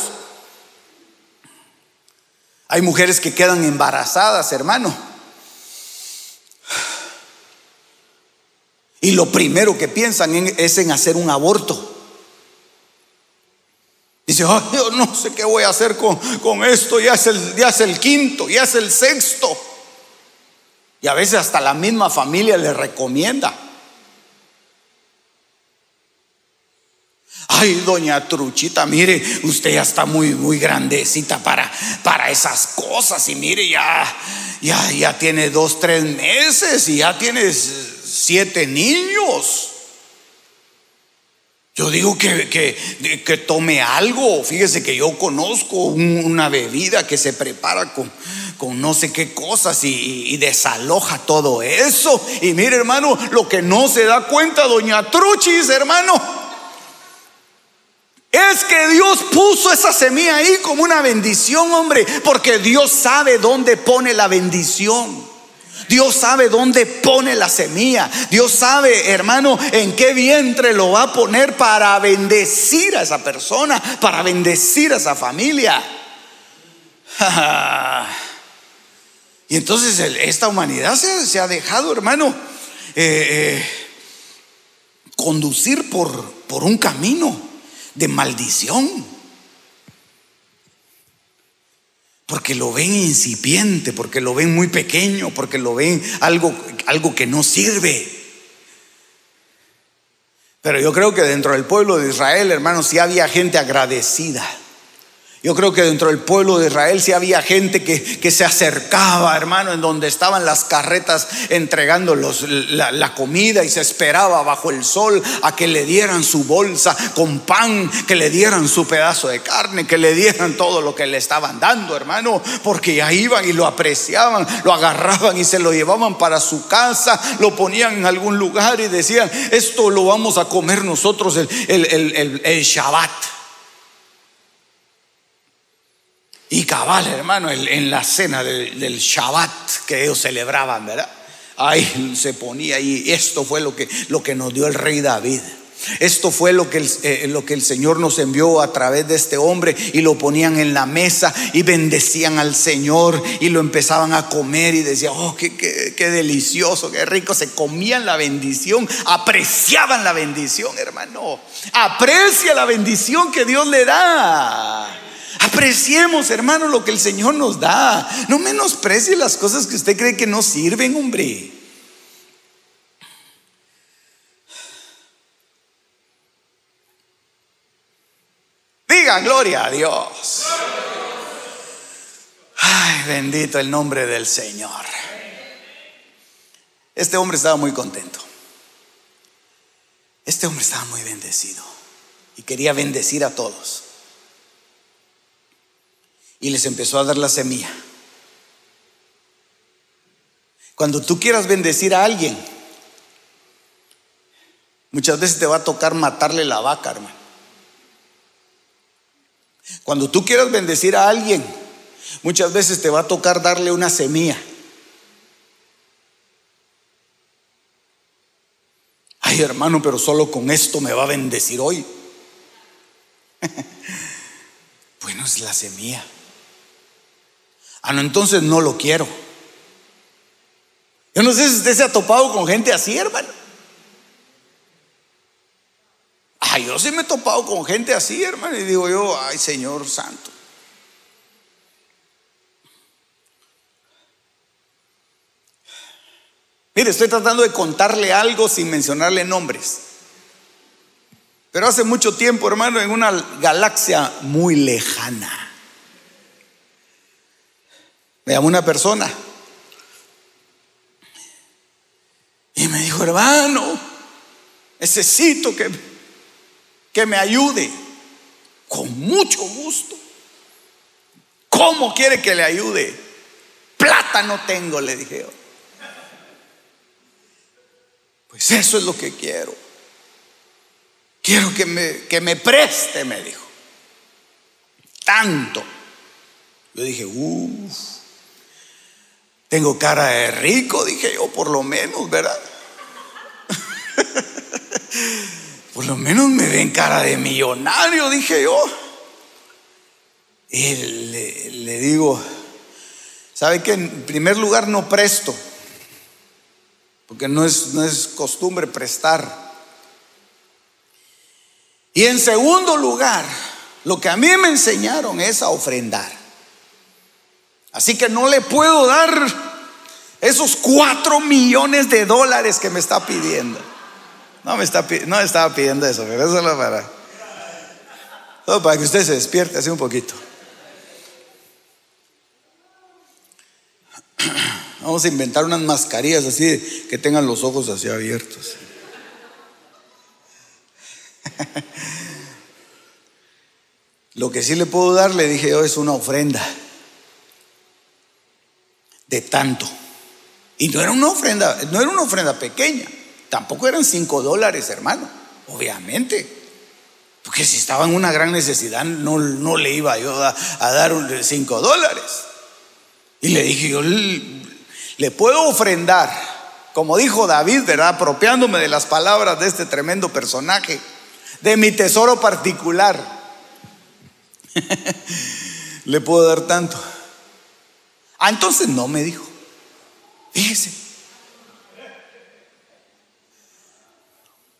Hay mujeres que quedan embarazadas, hermano. Y lo primero que piensan es en hacer un aborto. Dice, Ay, yo no sé qué voy a hacer con, esto, ya es, el, ya es el quinto, ya es el sexto. Y a veces hasta la misma familia le recomienda. Ay, doña Truchita, mire, usted ya está muy, muy grandecita para, para esas cosas. Y mire, ya, ya, ya tiene dos, tres meses y ya tiene siete niños. Yo digo que, que, tome algo. Fíjese que yo conozco una bebida que se prepara con, con no sé qué cosas y, y, desaloja todo eso. Y mire, hermano, lo que no se da cuenta, doña Truchis, hermano es que Dios puso esa semilla ahí como una bendición, hombre, porque Dios sabe dónde pone la bendición. Dios sabe dónde pone la semilla. Dios sabe, hermano, en qué vientre lo va a poner para bendecir a esa persona, para bendecir a esa familia. [LAUGHS] y entonces esta humanidad se, ha dejado, hermano, eh, eh, conducir por, por un camino de maldición. Porque lo ven incipiente, porque lo ven muy pequeño, porque lo ven algo, algo que no sirve. Pero yo creo que dentro del pueblo de Israel, hermanos, sí había gente agradecida. Yo creo que dentro del pueblo de Israel sí había gente que, se acercaba, hermano, en donde estaban las carretas entregando la, la, comida y se esperaba bajo el sol a que le dieran su bolsa con pan, que le dieran su pedazo de carne, que le dieran todo lo que le estaban dando, hermano, porque ya iban y lo apreciaban, lo agarraban y se lo llevaban para su casa, lo ponían en algún lugar y decían, esto lo vamos a comer nosotros el, el, el Shabbat. Y cabal, hermano, en la cena del, Shabbat que ellos celebraban, ¿verdad? Ahí se ponía y esto fue lo que, lo que nos dio el rey David. Esto fue lo que, el, eh, lo que el Señor nos envió a través de este hombre y lo ponían en la mesa y bendecían al Señor y lo empezaban a comer y decían, oh, qué, qué, qué delicioso, qué rico, se comían la bendición, apreciaban la bendición, hermano. Aprecia la bendición que Dios le da. Apreciemos, hermano, lo que el Señor nos da. No menosprecie las cosas que usted cree que no sirven, hombre. Diga gloria a Dios. Ay, bendito el nombre del Señor. Este hombre estaba muy contento. Este hombre estaba muy bendecido y quería bendecir a todos y les empezó a dar la semilla. Cuando tú quieras bendecir a alguien, muchas veces te va a tocar matarle la vaca, hermano. Cuando tú quieras bendecir a alguien, muchas veces te va a tocar darle una semilla. Ay, hermano, pero solo con esto me va a bendecir hoy. [LAUGHS] bueno, es la semilla. Ah, no, entonces no lo quiero. Yo no sé si usted se ha topado con gente así, hermano. Ah, yo sí me he topado con gente así, hermano, y digo yo, ay, Señor Santo. Mire, estoy tratando de contarle algo sin mencionarle nombres. Pero hace mucho tiempo, hermano, en una galaxia muy lejana. Me llamó una persona y me dijo, hermano, necesito que, que me ayude. Con mucho gusto. ¿Cómo quiere que le ayude? Plata no tengo, le dije Pues eso es lo que quiero. Quiero que me, que me preste, me dijo. Tanto. Yo dije, uff. Tengo cara de rico, dije yo, por lo menos, ¿verdad? [LAUGHS] por lo menos me ven cara de millonario, dije yo. Y le, digo, ¿sabe que En primer lugar no presto, porque no es, no es costumbre prestar. Y en segundo lugar, lo que a mí me enseñaron es a ofrendar. Así que no le puedo dar esos cuatro millones de dólares que me está pidiendo. No me, está, no estaba pidiendo eso, pero eso es para, para que usted se despierte así un poquito. [CLEARS THROAT] Vamos a inventar unas mascarillas así que tengan los ojos así abiertos. [LAUGHS] Lo que sí le puedo dar, le dije yo, es una ofrenda de tanto. Y no era una ofrenda, no era una ofrenda pequeña, tampoco eran cinco dólares, hermano, obviamente. Porque si estaba en una gran necesidad, no, no le iba yo a, dar cinco dólares. Y le dije, yo le, puedo ofrendar, como dijo David, ¿verdad? Apropiándome de las palabras de este tremendo personaje, de mi tesoro particular. [LAUGHS] le puedo dar tanto. Ah, entonces no me dijo. Fíjese.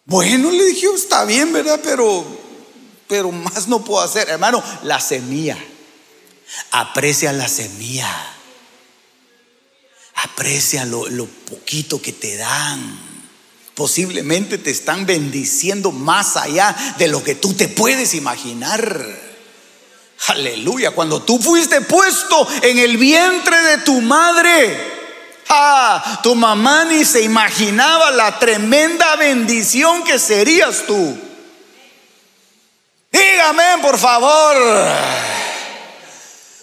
Bueno, le dije, está bien, ¿verdad? Pero, pero más no puedo hacer. Hermano, la semilla. Aprecia la semilla. Aprecia lo, lo poquito que te dan. Posiblemente te están bendiciendo más allá de lo que tú te puedes imaginar. Aleluya, cuando tú fuiste puesto en el vientre de tu madre, ah, tu mamá ni se imaginaba la tremenda bendición que serías tú. Dígame, por favor.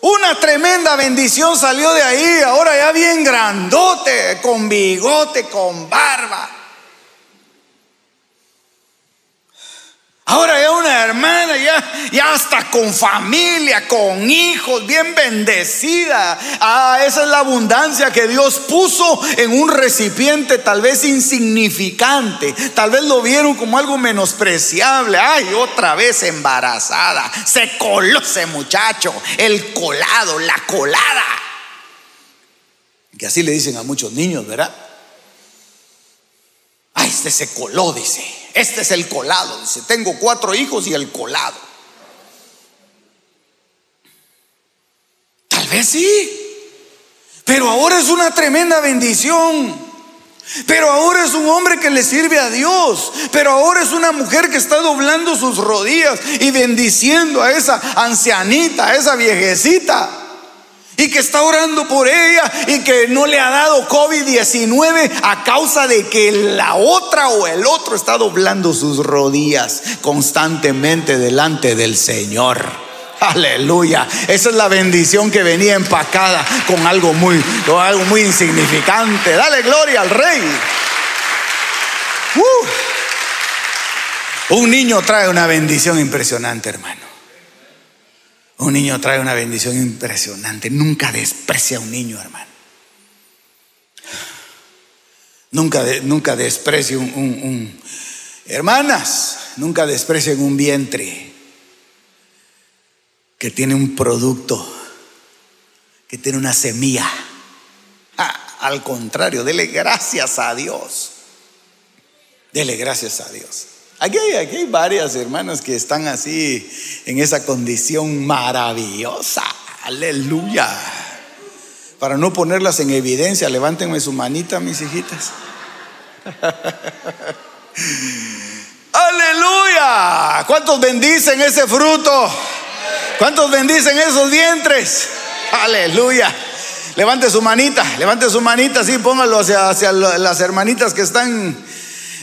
Una tremenda bendición salió de ahí, ahora ya bien grandote, con bigote, con barba. Ahora ya una hermana, ya, ya hasta con familia, con hijos, bien bendecida. Ah, esa es la abundancia que Dios puso en un recipiente tal vez insignificante. Tal vez lo vieron como algo menospreciable. Ay, otra vez embarazada. Se coló ese muchacho, el colado, la colada. Que así le dicen a muchos niños, ¿verdad? Ay, este se coló, dice. Este es el colado. Dice, tengo cuatro hijos y el colado. Tal vez sí. Pero ahora es una tremenda bendición. Pero ahora es un hombre que le sirve a Dios. Pero ahora es una mujer que está doblando sus rodillas y bendiciendo a esa ancianita, a esa viejecita y que está orando por ella y que no le ha dado COVID-19 a causa de que la otra o el otro está doblando sus rodillas constantemente delante del Señor. Aleluya. Esa es la bendición que venía empacada con algo muy, algo muy insignificante. Dale gloria al Rey. Uh. Un niño trae una bendición impresionante, hermano. Un niño trae una bendición impresionante. Nunca desprecia a un niño, hermano. Nunca, nunca desprecie un, un, Hermanas, nunca desprecien un vientre que tiene un producto, que tiene una semilla. Ah, al contrario, dele gracias a Dios. Dele gracias a Dios. Aquí hay, varias hermanas que están así en esa condición maravillosa. Aleluya. Para no ponerlas en evidencia, levántenme su manita, mis hijitas. [LAUGHS] Aleluya. ¿Cuántos bendicen ese fruto? ¿Cuántos bendicen esos vientres? Aleluya. Levante su manita, levante su manita, así póngalo hacia, hacia las hermanitas que están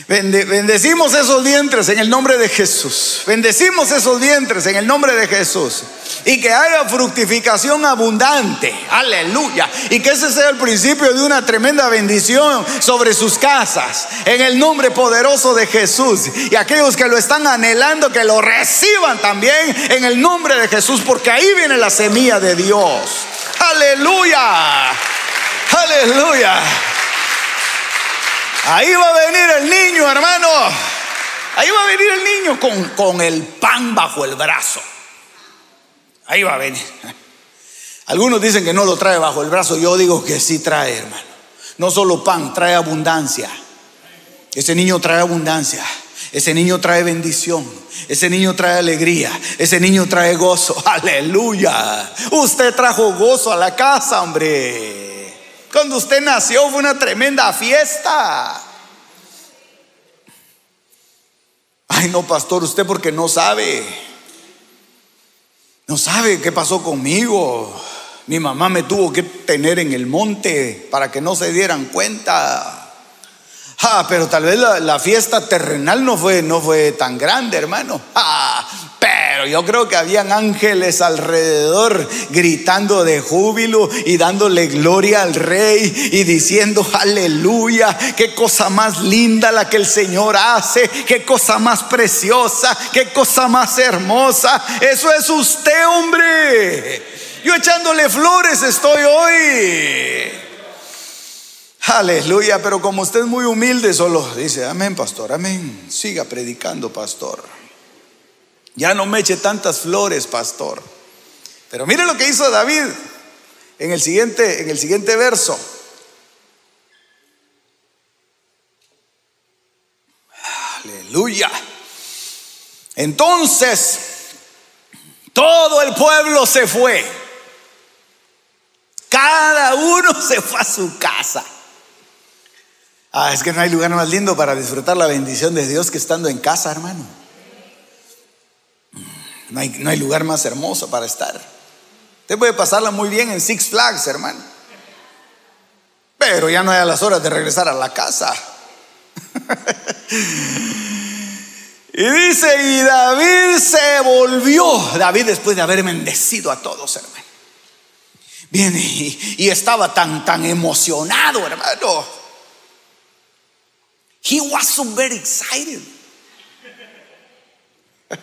bendecimos esos vientres en el nombre de Jesús. Bendecimos esos vientres en el nombre de Jesús. Y que haya fructificación abundante. Aleluya. Y que ese sea el principio de una tremenda bendición sobre sus casas. En el nombre poderoso de Jesús. Y aquellos que lo están anhelando, que lo reciban también en el nombre de Jesús. Porque ahí viene la semilla de Dios. Aleluya. Aleluya. Ahí va a venir el niño, hermano. Ahí va a venir el niño con, con el pan bajo el brazo. Ahí va a venir. Algunos dicen que no lo trae bajo el brazo. Yo digo que sí trae, hermano. No solo pan, trae abundancia. Ese niño trae abundancia. Ese niño trae bendición. Ese niño trae alegría. Ese niño trae gozo. [LAUGHS] Aleluya. Usted trajo gozo a la casa, hombre. Cuando usted nació fue una tremenda fiesta. Ay, no, pastor, usted porque no sabe. No sabe qué pasó conmigo. Mi mamá me tuvo que tener en el monte para que no se dieran cuenta. Ah, pero tal vez la, fiesta terrenal no fue, no fue tan grande, hermano. Ah, pero yo creo que habían ángeles alrededor gritando de júbilo y dándole gloria al rey y diciendo aleluya, qué cosa más linda la que el Señor hace, qué cosa más preciosa, qué cosa más hermosa. Eso es usted, hombre. Yo echándole flores estoy hoy. Aleluya, pero como usted es muy humilde, solo dice, amén, pastor, amén. Siga predicando, pastor. Ya no me eche tantas flores, pastor. Pero mire lo que hizo David en el siguiente, en el siguiente verso. Aleluya. Entonces, todo el pueblo se fue. Cada uno [LAUGHS] se fue a su casa. Ah, es que no hay lugar más lindo para disfrutar la bendición de Dios que estando en casa, hermano. No hay, no hay lugar más hermoso para estar. Usted puede pasarla muy bien en Six Flags, hermano. Pero ya no hay a las horas de regresar a la casa. [LAUGHS] y dice, y David se volvió. David después de haber bendecido a todos, hermano. Viene y, y estaba tan, tan emocionado, hermano He was so very excited. [LAUGHS]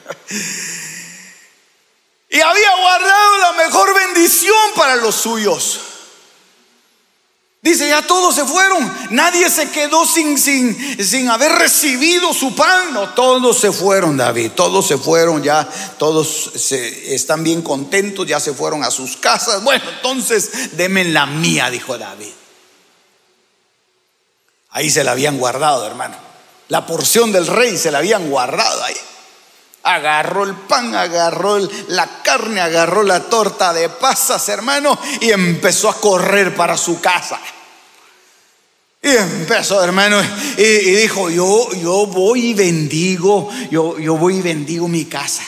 y había guardado la mejor bendición para los suyos. Dice, ya todos se fueron. Nadie se quedó sin, sin, sin haber recibido su pan. No, todos se fueron, David. Todos se fueron ya. Todos se, están bien contentos. Ya se fueron a sus casas. Bueno, entonces, denme la mía, dijo David. Ahí se la habían guardado, hermano. La porción del rey se la habían guardado ahí. Agarró el pan, agarró la carne, agarró la torta de pasas, hermano, y empezó a correr para su casa. Y empezó, hermano, y, dijo, yo, yo voy y bendigo, yo, yo voy y bendigo mi casa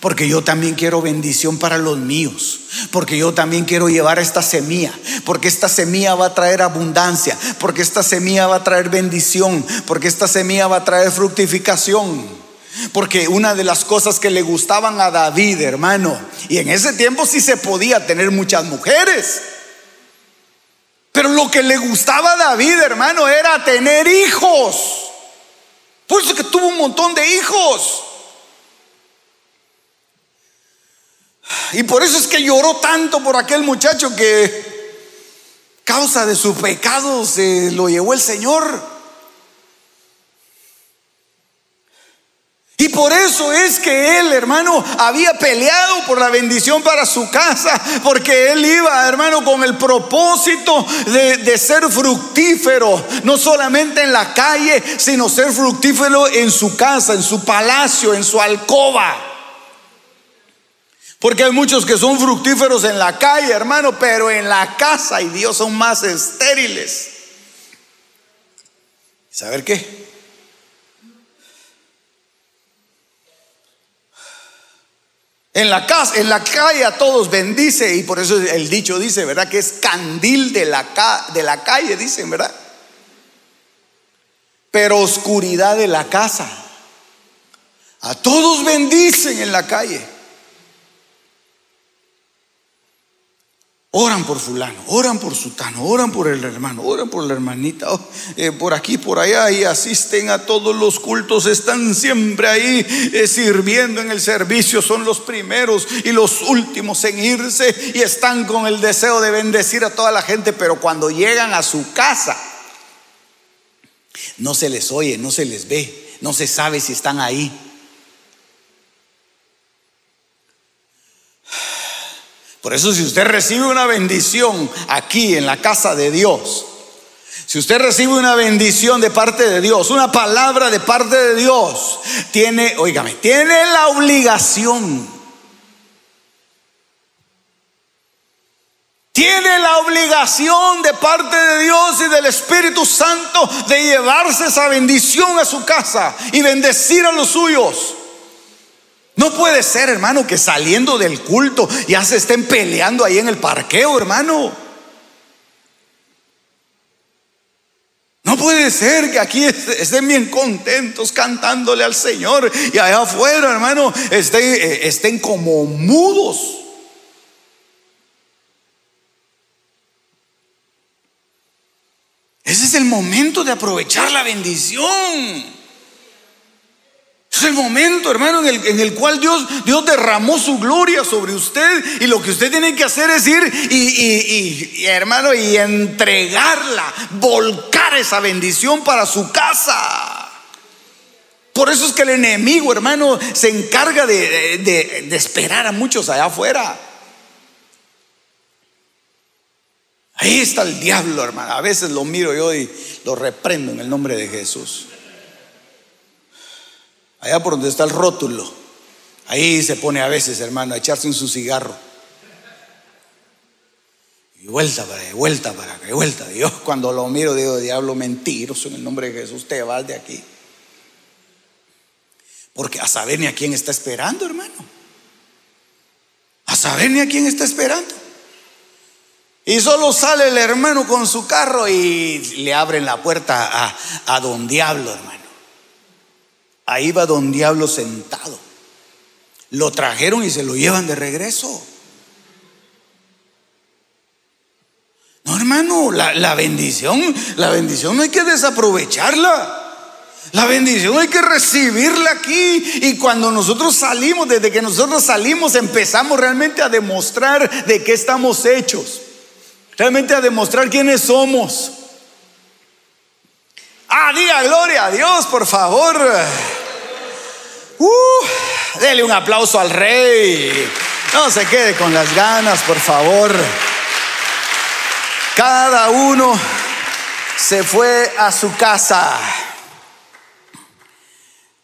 porque yo también quiero bendición para los míos, porque yo también quiero llevar esta semilla, porque esta semilla va a traer abundancia, porque esta semilla va a traer bendición, porque esta semilla va a traer fructificación. Porque una de las cosas que le gustaban a David, hermano, y en ese tiempo sí se podía tener muchas mujeres. Pero lo que le gustaba a David, hermano, era tener hijos. Por eso que tuvo un montón de hijos. Y por eso es que lloró tanto por aquel muchacho que causa de su pecado se lo llevó el Señor. Y por eso es que él, hermano, había peleado por la bendición para su casa, porque él iba, hermano, con el propósito de, de, ser fructífero, no solamente en la calle, sino ser fructífero en su casa, en su palacio, en su alcoba. Porque hay muchos que son fructíferos en la calle, hermano, pero en la casa y Dios son más estériles. ¿Saber qué? En la casa, en la calle a todos bendice y por eso el dicho dice, ¿verdad? Que es candil de la, de la calle, dicen, ¿verdad? Pero oscuridad de la casa. A todos bendicen en la calle. Oran por fulano, oran por sutano, oran por el hermano, oran por la hermanita, oh, eh, por aquí, por allá, y asisten a todos los cultos, están siempre ahí eh, sirviendo en el servicio, son los primeros y los últimos en irse y están con el deseo de bendecir a toda la gente, pero cuando llegan a su casa, no se les oye, no se les ve, no se sabe si están ahí. Por eso si usted recibe una bendición aquí en la casa de Dios, si usted recibe una bendición de parte de Dios, una palabra de parte de Dios, tiene, oígame, tiene la obligación. Tiene la obligación de parte de Dios y del Espíritu Santo de llevarse esa bendición a su casa y bendecir a los suyos. No puede ser, hermano, que saliendo del culto ya se estén peleando ahí en el parqueo, hermano. No puede ser que aquí estén bien contentos cantándole al Señor y allá afuera, hermano, estén, eh, como mudos. Ese es el momento de aprovechar la bendición. Es el momento, hermano, en el, cual Dios, Dios derramó su gloria sobre usted y lo que usted tiene que hacer es ir y, hermano, y entregarla, volcar esa bendición para su casa. Por eso es que el enemigo, hermano, se encarga de, de esperar a muchos allá afuera. Ahí está el diablo, hermano. A veces lo miro yo y lo reprendo en el nombre de Jesús allá por donde está el rótulo. Ahí se pone a veces, hermano, a echarse un su cigarro. Y vuelta para allá, vuelta para acá, vuelta. Yo cuando lo miro digo, diablo mentiroso, en el nombre de Jesús, te vas de aquí. Porque a saber ni a quién está esperando, hermano. A saber ni a quién está esperando. Y solo sale el hermano con su carro y le abren la puerta a, a don diablo, hermano. Ahí va don Diablo sentado. Lo trajeron y se lo llevan de regreso. No, hermano, la, bendición, la bendición no hay que desaprovecharla. La bendición hay que recibirla aquí. Y cuando nosotros salimos, desde que nosotros salimos, empezamos realmente a demostrar de qué estamos hechos. Realmente a demostrar quiénes somos. Ah, diga gloria a Dios, por favor. Uh, dele un aplauso al rey. No se quede con las ganas, por favor. Cada uno se fue a su casa.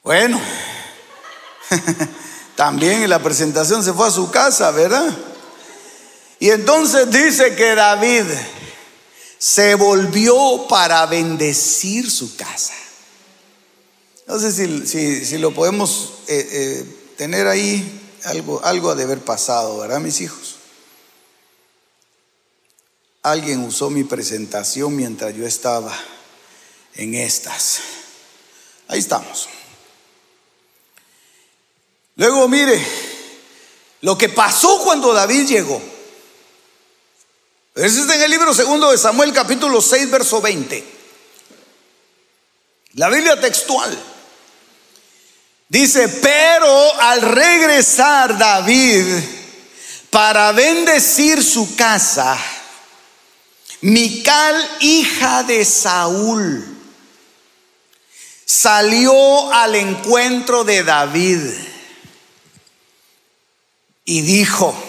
Bueno, [LAUGHS] también en la presentación se fue a su casa, ¿verdad? Y entonces dice que David se volvió para bendecir su casa. No sé si, lo podemos eh, eh, tener ahí, algo, algo de haber pasado, ¿verdad, mis hijos? Alguien usó mi presentación mientras yo estaba en estas. Ahí estamos. Luego mire, lo que pasó cuando David llegó. Ese está en el libro segundo de Samuel, capítulo 6, verso 20. La Biblia textual. Dice, pero al regresar David para bendecir su casa, Mical, hija de Saúl, salió al encuentro de David y dijo,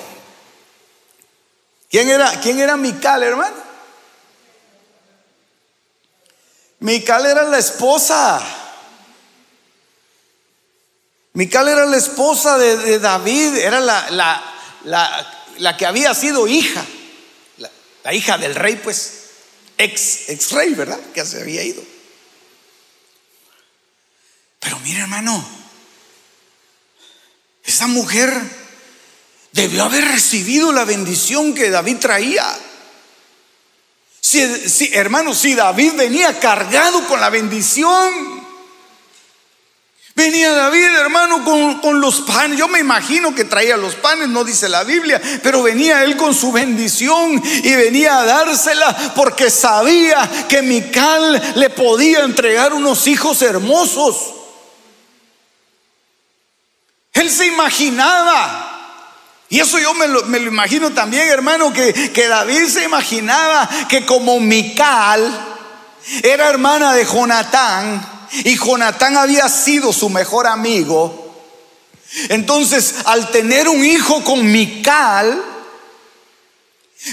¿Quién era, quién era Mical, hermano? Mical era la esposa. Mical era la esposa de, David, era la, la, la, que había sido hija, la, hija del rey, pues, ex, ex rey, ¿verdad? Que se había ido. Pero mire, hermano, esa mujer debió haber recibido la bendición que David traía. Si, si, hermano, si David venía cargado con la bendición, Venía David, hermano, con, los panes. Yo me imagino que traía los panes, no dice la Biblia, pero venía él con su bendición y venía a dársela porque sabía que Mical le podía entregar unos hijos hermosos. Él se imaginaba. Y eso yo me lo, imagino también, hermano, que, que David se imaginaba que como Mical era hermana de Jonatán, y Jonatán había sido su mejor amigo. Entonces, al tener un hijo con Mical,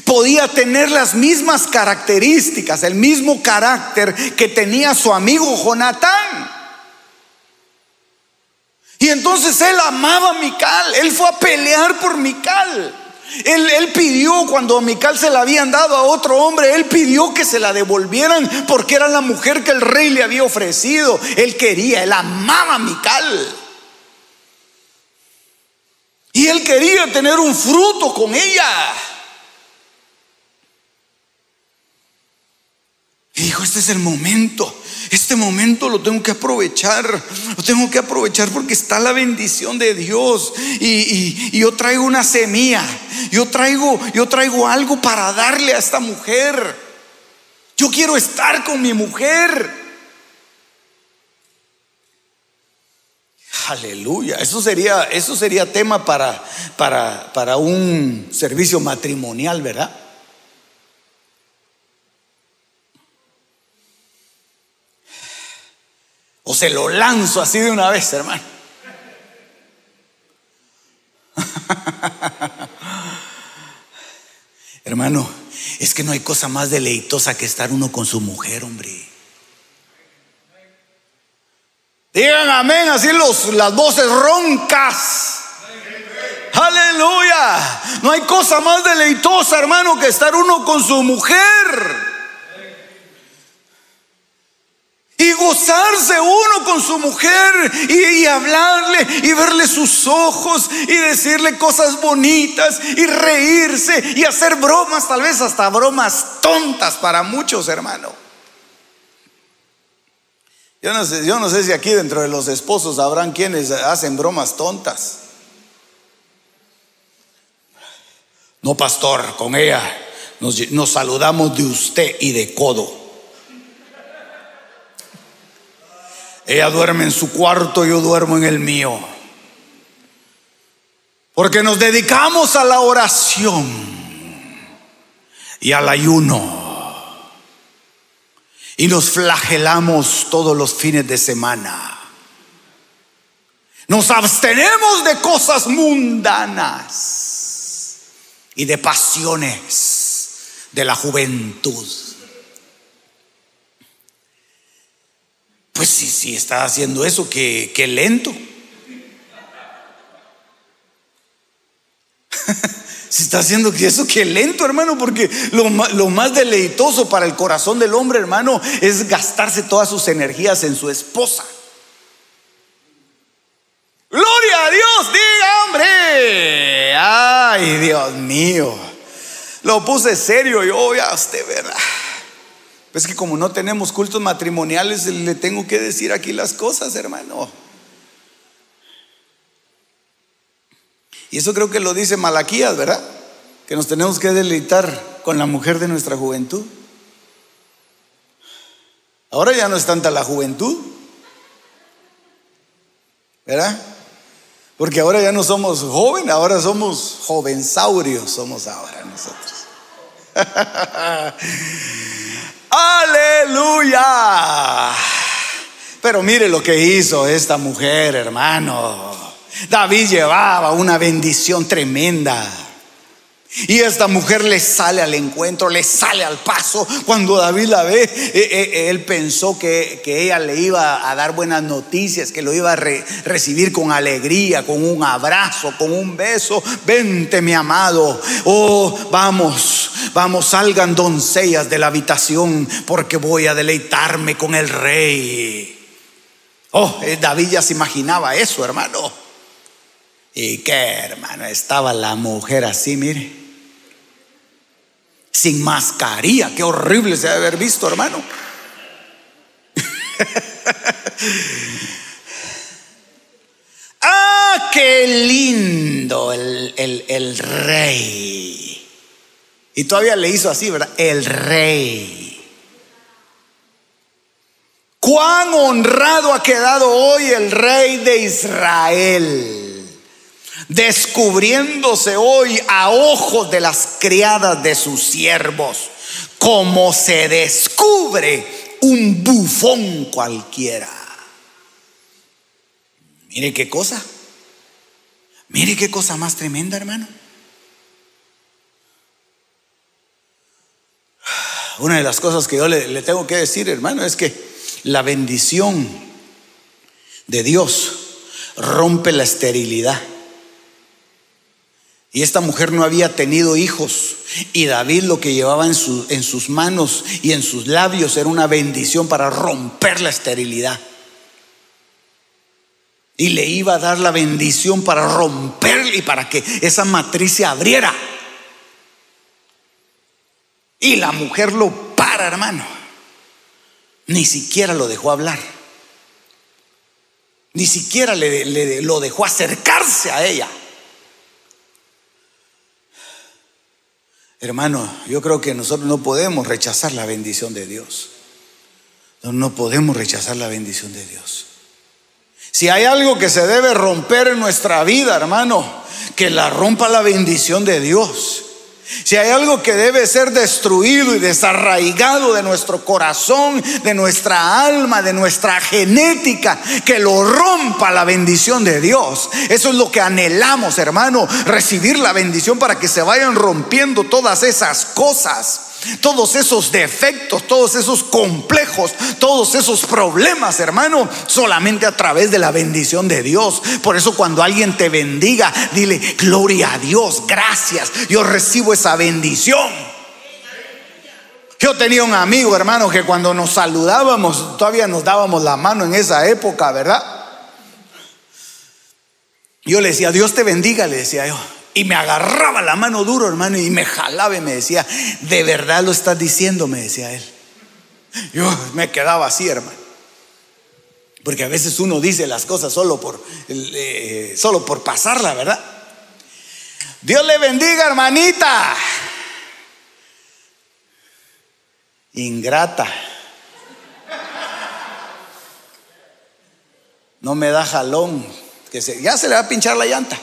podía tener las mismas características, el mismo carácter que tenía su amigo Jonatán. Y entonces él amaba a Mical, él fue a pelear por Mical. Él, pidió cuando a Mical se la habían dado a otro hombre, él pidió que se la devolvieran porque era la mujer que el rey le había ofrecido. Él quería, él amaba a Mical. Y él quería tener un fruto con ella. Y dijo, este es el momento. Este momento lo tengo que aprovechar, lo tengo que aprovechar porque está la bendición de Dios y, yo traigo una semilla, yo traigo, yo traigo algo para darle a esta mujer. Yo quiero estar con mi mujer. Aleluya. Eso sería, eso sería tema para, para, para un servicio matrimonial, ¿verdad? O se lo lanzo así de una vez, hermano. [LAUGHS] hermano, es que no hay cosa más deleitosa que estar uno con su mujer, hombre. Digan amén, así los, las voces roncas. Aleluya. No hay cosa más deleitosa, hermano, que estar uno con su mujer. Y gozarse uno con su mujer y, hablarle y verle sus ojos y decirle cosas bonitas y reírse y hacer bromas, tal vez hasta bromas tontas para muchos, hermano. Yo no sé, yo no sé si aquí dentro de los esposos habrán quienes hacen bromas tontas. No, pastor, con ella nos saludamos de usted y de codo. Ella duerme en su cuarto, yo duermo en el mío. Porque nos dedicamos a la oración y al ayuno. Y nos flagelamos todos los fines de semana. Nos abstenemos de cosas mundanas y de pasiones de la juventud. Pues sí, sí, está haciendo eso, que, lento. [LAUGHS] Se está haciendo que eso que lento, hermano, porque lo, lo, más deleitoso para el corazón del hombre, hermano, es gastarse todas sus energías en su esposa. Gloria a Dios, diga, hombre. Ay, Dios mío. Lo puse serio yo, ya usted, ¿verdad? Es que como no tenemos cultos matrimoniales, le tengo que decir aquí las cosas, hermano. Y eso creo que lo dice Malaquías, ¿verdad? Que nos tenemos que deleitar con la mujer de nuestra juventud. Ahora ya no es tanta la juventud, ¿verdad? Porque ahora ya no somos jóvenes, ahora somos jovensaurios, somos ahora nosotros. [LAUGHS] Aleluya. Pero mire lo que hizo esta mujer, hermano. David llevaba una bendición tremenda. Y esta mujer le sale al encuentro, le sale al paso. Cuando David la ve, eh, eh, él pensó que, ella le iba a dar buenas noticias, que lo iba a recibir con alegría, con un abrazo, con un beso. Vente, mi amado. Oh, vamos, vamos, salgan doncellas de la habitación, porque voy a deleitarme con el rey. Oh, eh, David ya se imaginaba eso, hermano. ¿Y qué, hermano? Estaba la mujer así, mire sin mascarilla. Qué horrible se debe haber visto, hermano. [LAUGHS] qué lindo el, el rey. Y todavía le hizo así, ¿verdad? El rey. Cuán honrado ha quedado hoy el rey de Israel, descubriéndose hoy a ojos de las criadas de sus siervos, como se descubre un bufón cualquiera. Mire qué cosa. Mire qué cosa más tremenda, hermano. Una de las cosas que yo le, le tengo que decir, hermano, es que la bendición de Dios rompe la esterilidad. Y esta mujer no había tenido hijos. Y David lo que llevaba en, sus manos y en sus labios era una bendición para romper la esterilidad. Y le iba a dar la bendición para romper y para que esa matriz se abriera. Y la mujer lo para, hermano. Ni siquiera lo dejó hablar. Ni siquiera le, lo dejó acercarse a ella. Hermano, yo creo que nosotros no podemos rechazar la bendición de Dios. No, podemos rechazar la bendición de Dios. Si hay algo que se debe romper en nuestra vida, hermano, que la rompa la bendición de Dios. Si hay algo que debe ser destruido y desarraigado de nuestro corazón, de nuestra alma, de nuestra genética, que lo rompa la bendición de Dios. Eso es lo que anhelamos, hermano, recibir la bendición para que se vayan rompiendo todas esas cosas todos esos defectos, todos esos complejos, todos esos problemas, hermano, solamente a través de la bendición de Dios. Por eso cuando alguien te bendiga, dile, gloria a Dios, gracias, yo recibo esa bendición. Yo tenía un amigo, hermano, que cuando nos saludábamos, todavía nos dábamos la mano en esa época, ¿verdad? Yo le decía, Dios te bendiga, le decía yo. Y me agarraba la mano duro, hermano, y me jalaba y me decía, de verdad lo estás diciendo, me decía él. Yo me quedaba así, hermano. Porque a veces uno dice las cosas solo por, eh, solo por pasarla, ¿verdad? Dios le bendiga, hermanita. Ingrata. No me da jalón. Que ya se le va a pinchar la llanta.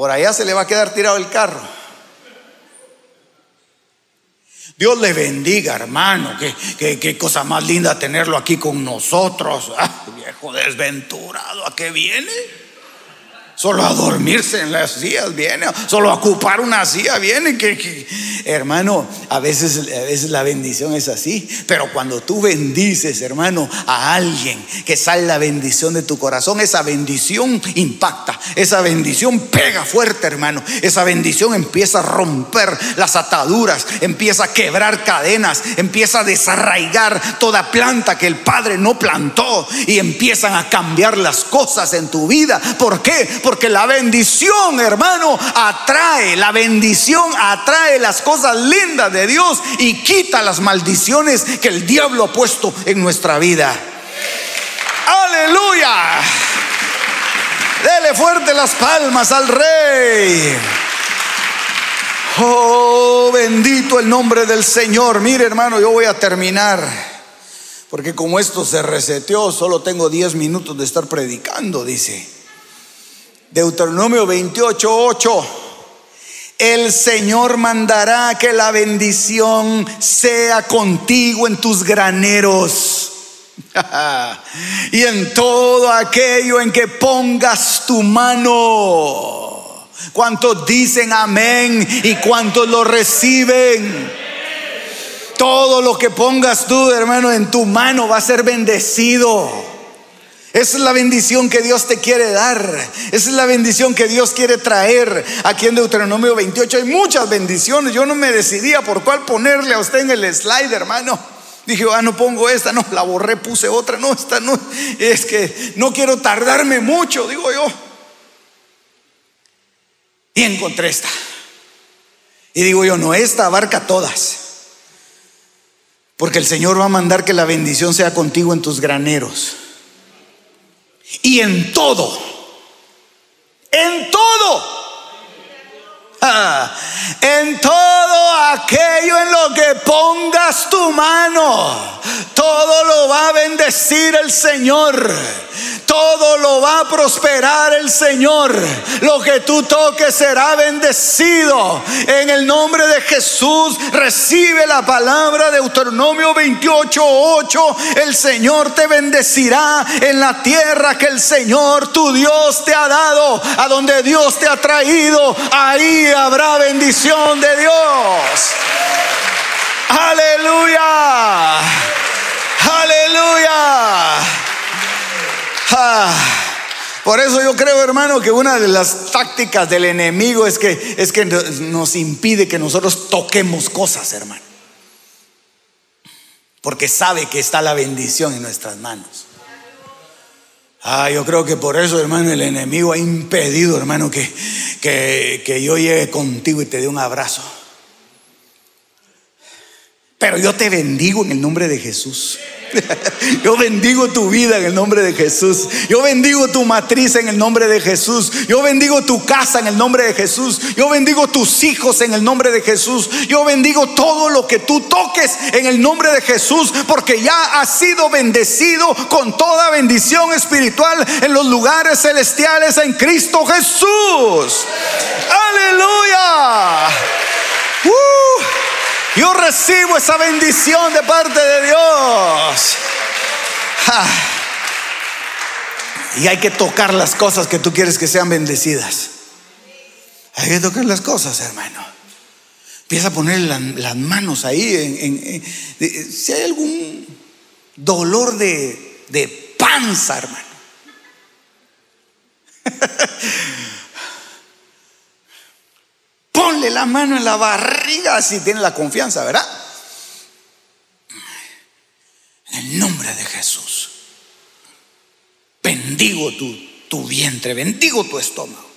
Por allá se le va a quedar tirado el carro. Dios le bendiga, hermano. Qué, qué, cosa más linda tenerlo aquí con nosotros. [LAUGHS] Viejo desventurado, ¿a qué viene? Solo a dormirse en las sillas viene, solo a ocupar una silla viene. Que, hermano, a veces, a veces la bendición es así, pero cuando tú bendices, hermano, a alguien que sale la bendición de tu corazón, esa bendición impacta, esa bendición pega fuerte, hermano. Esa bendición empieza a romper las ataduras, empieza a quebrar cadenas, empieza a desarraigar toda planta que el Padre no plantó y empiezan a cambiar las cosas en tu vida. ¿Por qué? Porque la bendición, hermano, atrae, la bendición atrae las cosas lindas de Dios y quita las maldiciones que el diablo ha puesto en nuestra vida. Aleluya. Dele fuerte las palmas al rey. Oh, bendito el nombre del Señor. Mire, hermano, yo voy a terminar. Porque como esto se reseteó, solo tengo 10 minutos de estar predicando, dice. Deuteronomio 28, 8. El Señor mandará que la bendición sea contigo en tus graneros [LAUGHS] y en todo aquello en que pongas tu mano. ¿Cuántos dicen amén y cuántos lo reciben? Todo lo que pongas tú, hermano, en tu mano va a ser bendecido. Esa es la bendición que Dios te quiere dar. Esa es la bendición que Dios quiere traer aquí en Deuteronomio 28. Hay muchas bendiciones. Yo no me decidía por cuál ponerle a usted en el slide, hermano. Dije, ah, no pongo esta, no, la borré, puse otra, no, esta no. Es que no quiero tardarme mucho, digo yo. Y encontré esta. Y digo yo, no, esta abarca todas. Porque el Señor va a mandar que la bendición sea contigo en tus graneros y en todo, en todo Ah, en todo aquello en lo que pongas tu mano, todo lo va a bendecir el Señor todo lo va a prosperar el Señor. Lo que tú toques será bendecido. En el nombre de Jesús recibe la palabra de Deuteronomio 28, 8. El Señor te bendecirá en la tierra que el Señor tu Dios te ha dado. A donde Dios te ha traído, ahí habrá bendición de Dios. Aleluya. Aleluya. Ah, por eso yo creo, hermano, que una de las tácticas del enemigo es que, es que nos impide que nosotros toquemos cosas, hermano. Porque sabe que está la bendición en nuestras manos. Ah, yo creo que por eso, hermano, el enemigo ha impedido, hermano, que, que, que yo llegue contigo y te dé un abrazo. Pero yo te bendigo en el nombre de Jesús. [LAUGHS] Yo bendigo tu vida en el nombre de Jesús. Yo bendigo tu matriz en el nombre de Jesús. Yo bendigo tu casa en el nombre de Jesús. Yo bendigo tus hijos en el nombre de Jesús. Yo bendigo todo lo que tú toques en el nombre de Jesús porque ya has sido bendecido con toda bendición espiritual en los lugares celestiales en Cristo Jesús. Aleluya. Uh. Yo recibo esa bendición de parte de Dios. Y hay que tocar las cosas que tú quieres que sean bendecidas. Hay que tocar las cosas, hermano. Empieza a poner las manos ahí. si hay algún dolor de, de panza, hermano. [LAUGHS] Ponle la mano en la barriga si tiene la confianza, ¿verdad? En el nombre de Jesús. Bendigo tu, tu vientre, bendigo tu estómago.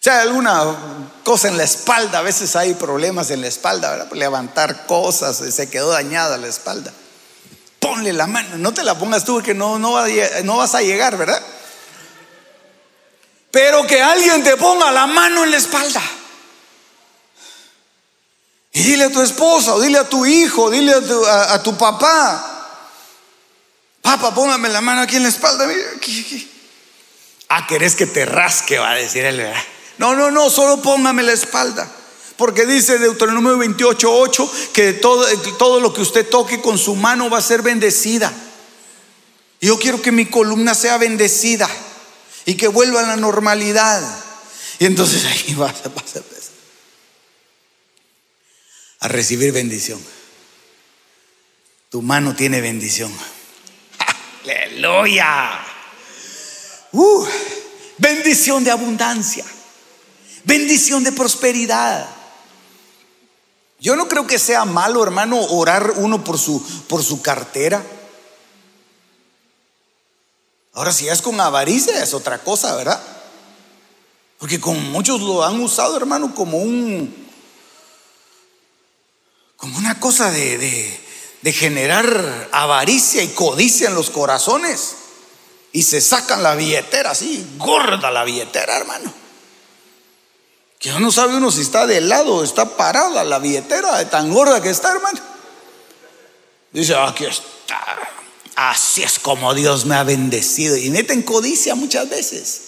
Si hay alguna cosa en la espalda, a veces hay problemas en la espalda, ¿verdad? Levantar cosas, se quedó dañada la espalda. Ponle la mano, no te la pongas tú que no, no, no vas a llegar, ¿verdad? Pero que alguien te ponga la mano en la espalda. Y dile a tu esposa, o dile a tu hijo, dile a tu, papá. Papá, póngame la mano aquí en la espalda. Ah, querés que te rasque, va a decir él, ¿verdad? No, no, no, solo póngame la espalda. Porque dice Deuteronomio 28, 8 que todo, todo lo que usted toque con su mano va a ser bendecida. Yo quiero que mi columna sea bendecida y que vuelva a la normalidad. Y entonces [LAUGHS] ahí vas, a pasar a recibir bendición. Tu mano tiene bendición. [LAUGHS] Aleluya. Uh, bendición de abundancia. Bendición de prosperidad. Yo no creo que sea malo, hermano, orar uno por su, por su cartera. Ahora, si es con avaricia, es otra cosa, ¿verdad? Porque como muchos lo han usado, hermano, como un. como una cosa de, de, generar avaricia y codicia en los corazones. Y se sacan la billetera así, gorda la billetera, hermano. Que no sabe uno si está de lado o está parada la billetera, de tan gorda que está, hermano. Dice, aquí está. Así es como Dios me ha bendecido. Y meten codicia muchas veces.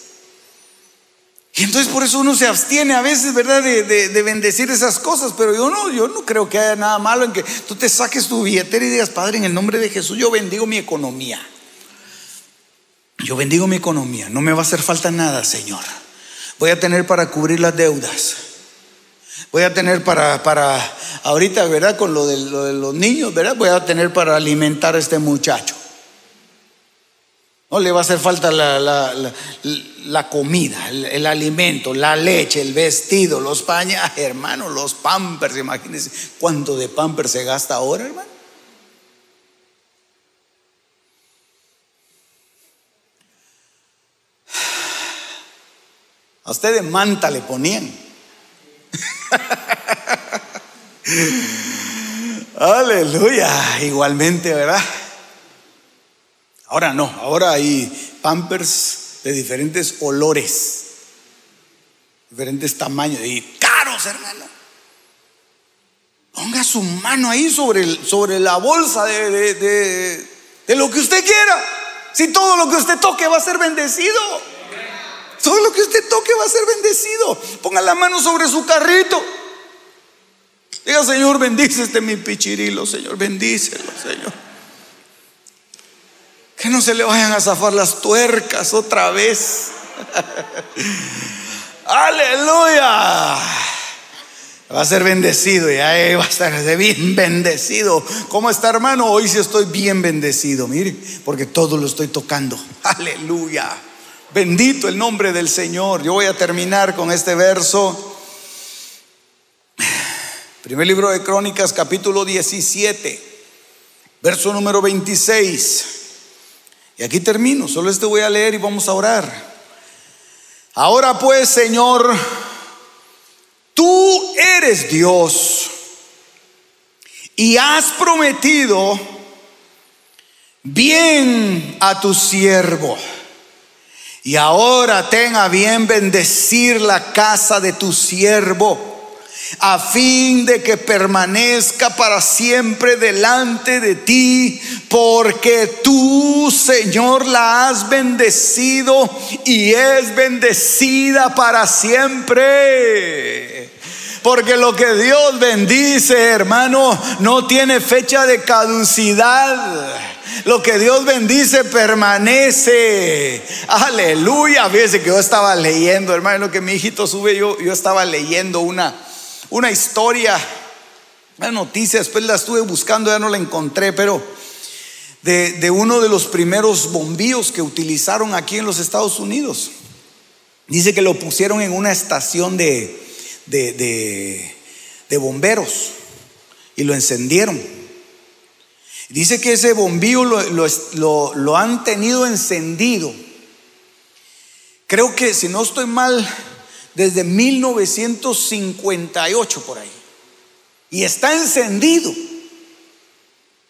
Y entonces por eso uno se abstiene a veces, ¿verdad? De, bendecir esas cosas. Pero yo no, yo no creo que haya nada malo en que tú te saques tu billetera y digas, Padre, en el nombre de Jesús, yo bendigo mi economía. Yo bendigo mi economía. No me va a hacer falta nada, Señor. Voy a tener para cubrir las deudas. Voy a tener para, para ahorita, ¿verdad? Con lo de, los niños, ¿verdad? Voy a tener para alimentar a este muchacho. No le va a hacer falta la, comida, el, alimento, la leche, el vestido, los paños. hermano, los pampers, imagínense cuánto de pampers se gasta ahora, hermano. A usted de manta le ponían. [LAUGHS] Aleluya, igualmente, ¿verdad? Ahora no, ahora hay pampers de diferentes olores. diferentes tamaños y caros, hermano. Ponga su mano ahí sobre, sobre la bolsa de, de lo que usted quiera. Si todo lo que usted toque va a ser bendecido. Todo lo que usted toque va a ser bendecido. Ponga la mano sobre su carrito. Diga, Señor, bendice este mi pichirilo, Señor, bendícelo, Señor. Que no se le vayan a zafar las tuercas otra vez. [LAUGHS] Aleluya. Va a ser bendecido y ahí va a estar bien bendecido. ¿Cómo está, hermano? Hoy sí estoy bien bendecido, mire, porque todo lo estoy tocando. [LAUGHS] Aleluya. Bendito el nombre del Señor. Yo voy a terminar con este verso. [SIGHS] Primer libro de Crónicas, capítulo 17, verso número 26. Y aquí termino, solo este voy a leer y vamos a orar. Ahora pues, Señor, tú eres Dios y has prometido bien a tu siervo. Y ahora tenga bien bendecir la casa de tu siervo a fin de que permanezca para siempre delante de ti, porque tú, Señor, la has bendecido y es bendecida para siempre. Porque lo que Dios bendice, hermano, no tiene fecha de caducidad. Lo que Dios bendice permanece. Aleluya. Fíjese que yo estaba leyendo, hermano, lo que mi hijito sube, yo, yo estaba leyendo una, una historia, una noticia, después la estuve buscando, ya no la encontré, pero de, uno de los primeros bombillos que utilizaron aquí en los Estados Unidos. Dice que lo pusieron en una estación de, de, bomberos y lo encendieron. Dice que ese bombillo lo, lo, han tenido encendido. Creo que si no estoy mal, desde 1958 por ahí. Y está encendido.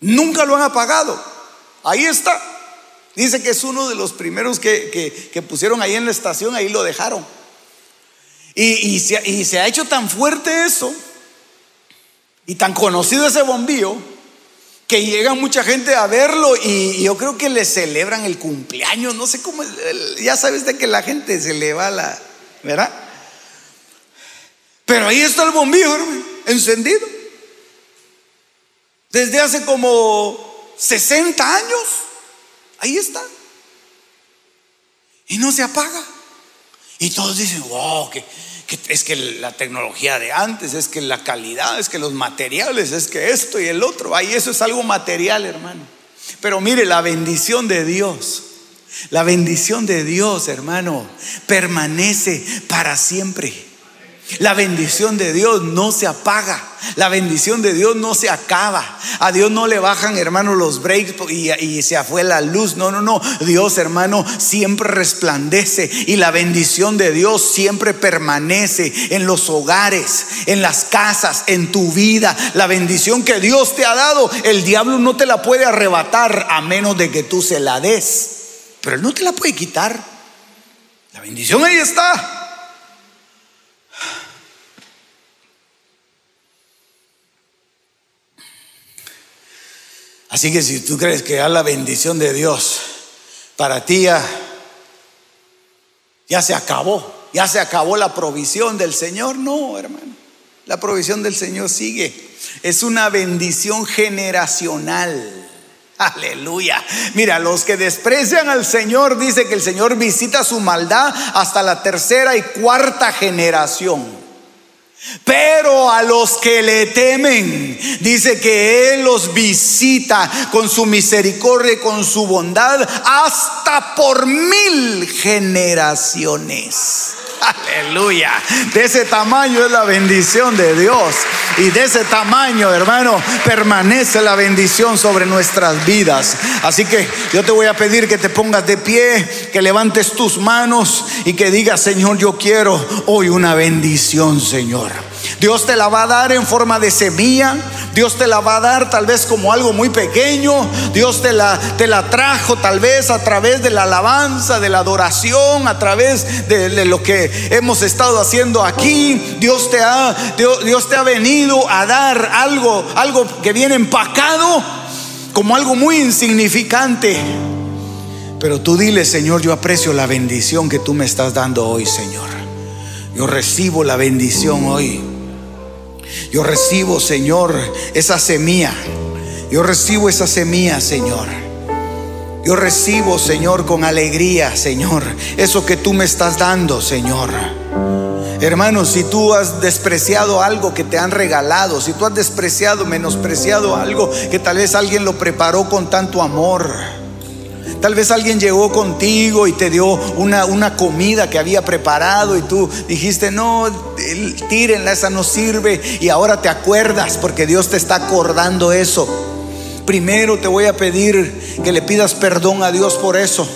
Nunca lo han apagado. Ahí está. Dice que es uno de los primeros que, pusieron ahí en la estación, ahí lo dejaron. Y, se, ha hecho tan fuerte eso y tan conocido ese bombillo que llega mucha gente a verlo y, yo creo que le celebran el cumpleaños, no sé cómo, ya sabes de que la gente se le va la, ¿verdad? Pero ahí está el bombillo, encendido. Desde hace como 60 años. Ahí está. Y no se apaga. Y todos dicen, wow, que, es que la tecnología de antes, es que la calidad, es que los materiales, es que esto y el otro. Ahí eso es algo material, hermano. Pero mire, la bendición de Dios, la bendición de Dios, hermano, permanece para siempre. La bendición de Dios no se apaga. La bendición de Dios no se acaba. A Dios no le bajan, hermano, los breaks y, se fue la luz. No, no, no. Dios, hermano, siempre resplandece. Y la bendición de Dios siempre permanece en los hogares, en las casas, en tu vida. La bendición que Dios te ha dado, el diablo no te la puede arrebatar a menos de que tú se la des. Pero él no te la puede quitar. La bendición ahí está. Así que si tú crees que la bendición de Dios para ti ya, ya se acabó, ya se acabó la provisión del Señor, no, hermano. La provisión del Señor sigue. Es una bendición generacional. Aleluya. Mira, los que desprecian al Señor, dice que el Señor visita su maldad hasta la tercera y cuarta generación. Pero a los que le temen, dice que Él los visita con su misericordia y con su bondad hasta por mil generaciones. Aleluya. De ese tamaño es la bendición de Dios. Y de ese tamaño, hermano, permanece la bendición sobre nuestras vidas. Así que yo te voy a pedir que te pongas de pie, que levantes tus manos y que digas, Señor, yo quiero hoy una bendición, Señor. Dios te la va a dar en forma de semilla. Dios te la va a dar tal vez como algo muy pequeño. Dios te la, te la trajo tal vez a través de la alabanza, de la adoración, a través de, lo que hemos estado haciendo aquí. Dios te, ha, Dios, te ha venido a dar algo, algo que viene empacado como algo muy insignificante. Pero tú dile, Señor, yo aprecio la bendición que tú me estás dando hoy, Señor. Yo recibo la bendición hoy. Yo recibo, Señor, esa semilla. Yo recibo esa semilla, Señor. Yo recibo, Señor, con alegría, Señor, eso que tú me estás dando, Señor. Hermanos, si tú has despreciado algo que te han regalado, si tú has despreciado, menospreciado algo que tal vez alguien lo preparó con tanto amor, Tal vez alguien llegó contigo y te dio una, una comida que había preparado y tú dijiste, no, tírenla, esa no sirve. Y ahora te acuerdas porque Dios te está acordando eso. Primero te voy a pedir que le pidas perdón a Dios por eso.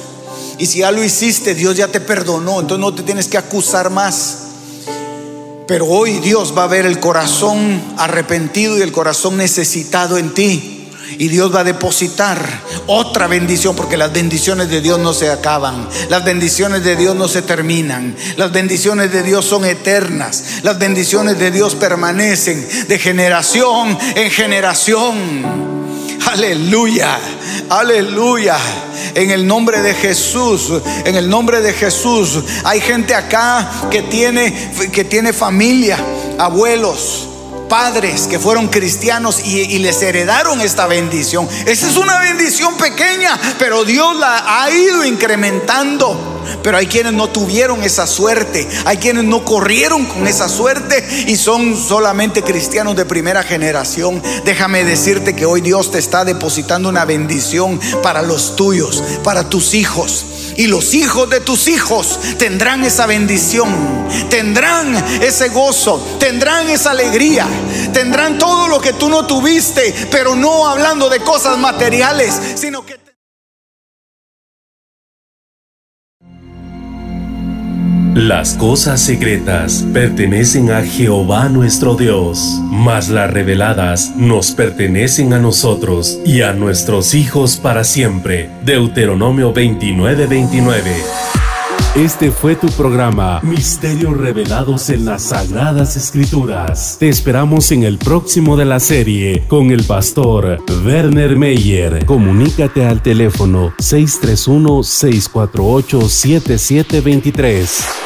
Y si ya lo hiciste, Dios ya te perdonó, entonces no te tienes que acusar más. Pero hoy Dios va a ver el corazón arrepentido y el corazón necesitado en ti. Y Dios va a depositar otra bendición, porque las bendiciones de Dios no se acaban, las bendiciones de Dios no se terminan, las bendiciones de Dios son eternas, las bendiciones de Dios permanecen de generación en generación. Aleluya, aleluya. En el nombre de Jesús, en el nombre de Jesús. Hay gente acá que tiene, que tiene familia, abuelos, padres que fueron cristianos y, les heredaron esta bendición. Esa es una bendición pequeña, pero Dios la ha ido incrementando. Pero hay quienes no tuvieron esa suerte, hay quienes no corrieron con esa suerte y son solamente cristianos de primera generación. Déjame decirte que hoy Dios te está depositando una bendición para los tuyos, para tus hijos y los hijos de tus hijos tendrán esa bendición, tendrán ese gozo, tendrán esa alegría, tendrán todo lo que tú no tuviste, pero no hablando de cosas materiales, sino que... Las cosas secretas pertenecen a Jehová nuestro Dios, mas las reveladas nos pertenecen a nosotros y a nuestros hijos para siempre. Deuteronomio 29:29. Este fue tu programa Misterios Revelados en las Sagradas Escrituras. Te esperamos en el próximo de la serie con el pastor Werner Meyer. Comunícate al teléfono 631-648-7723.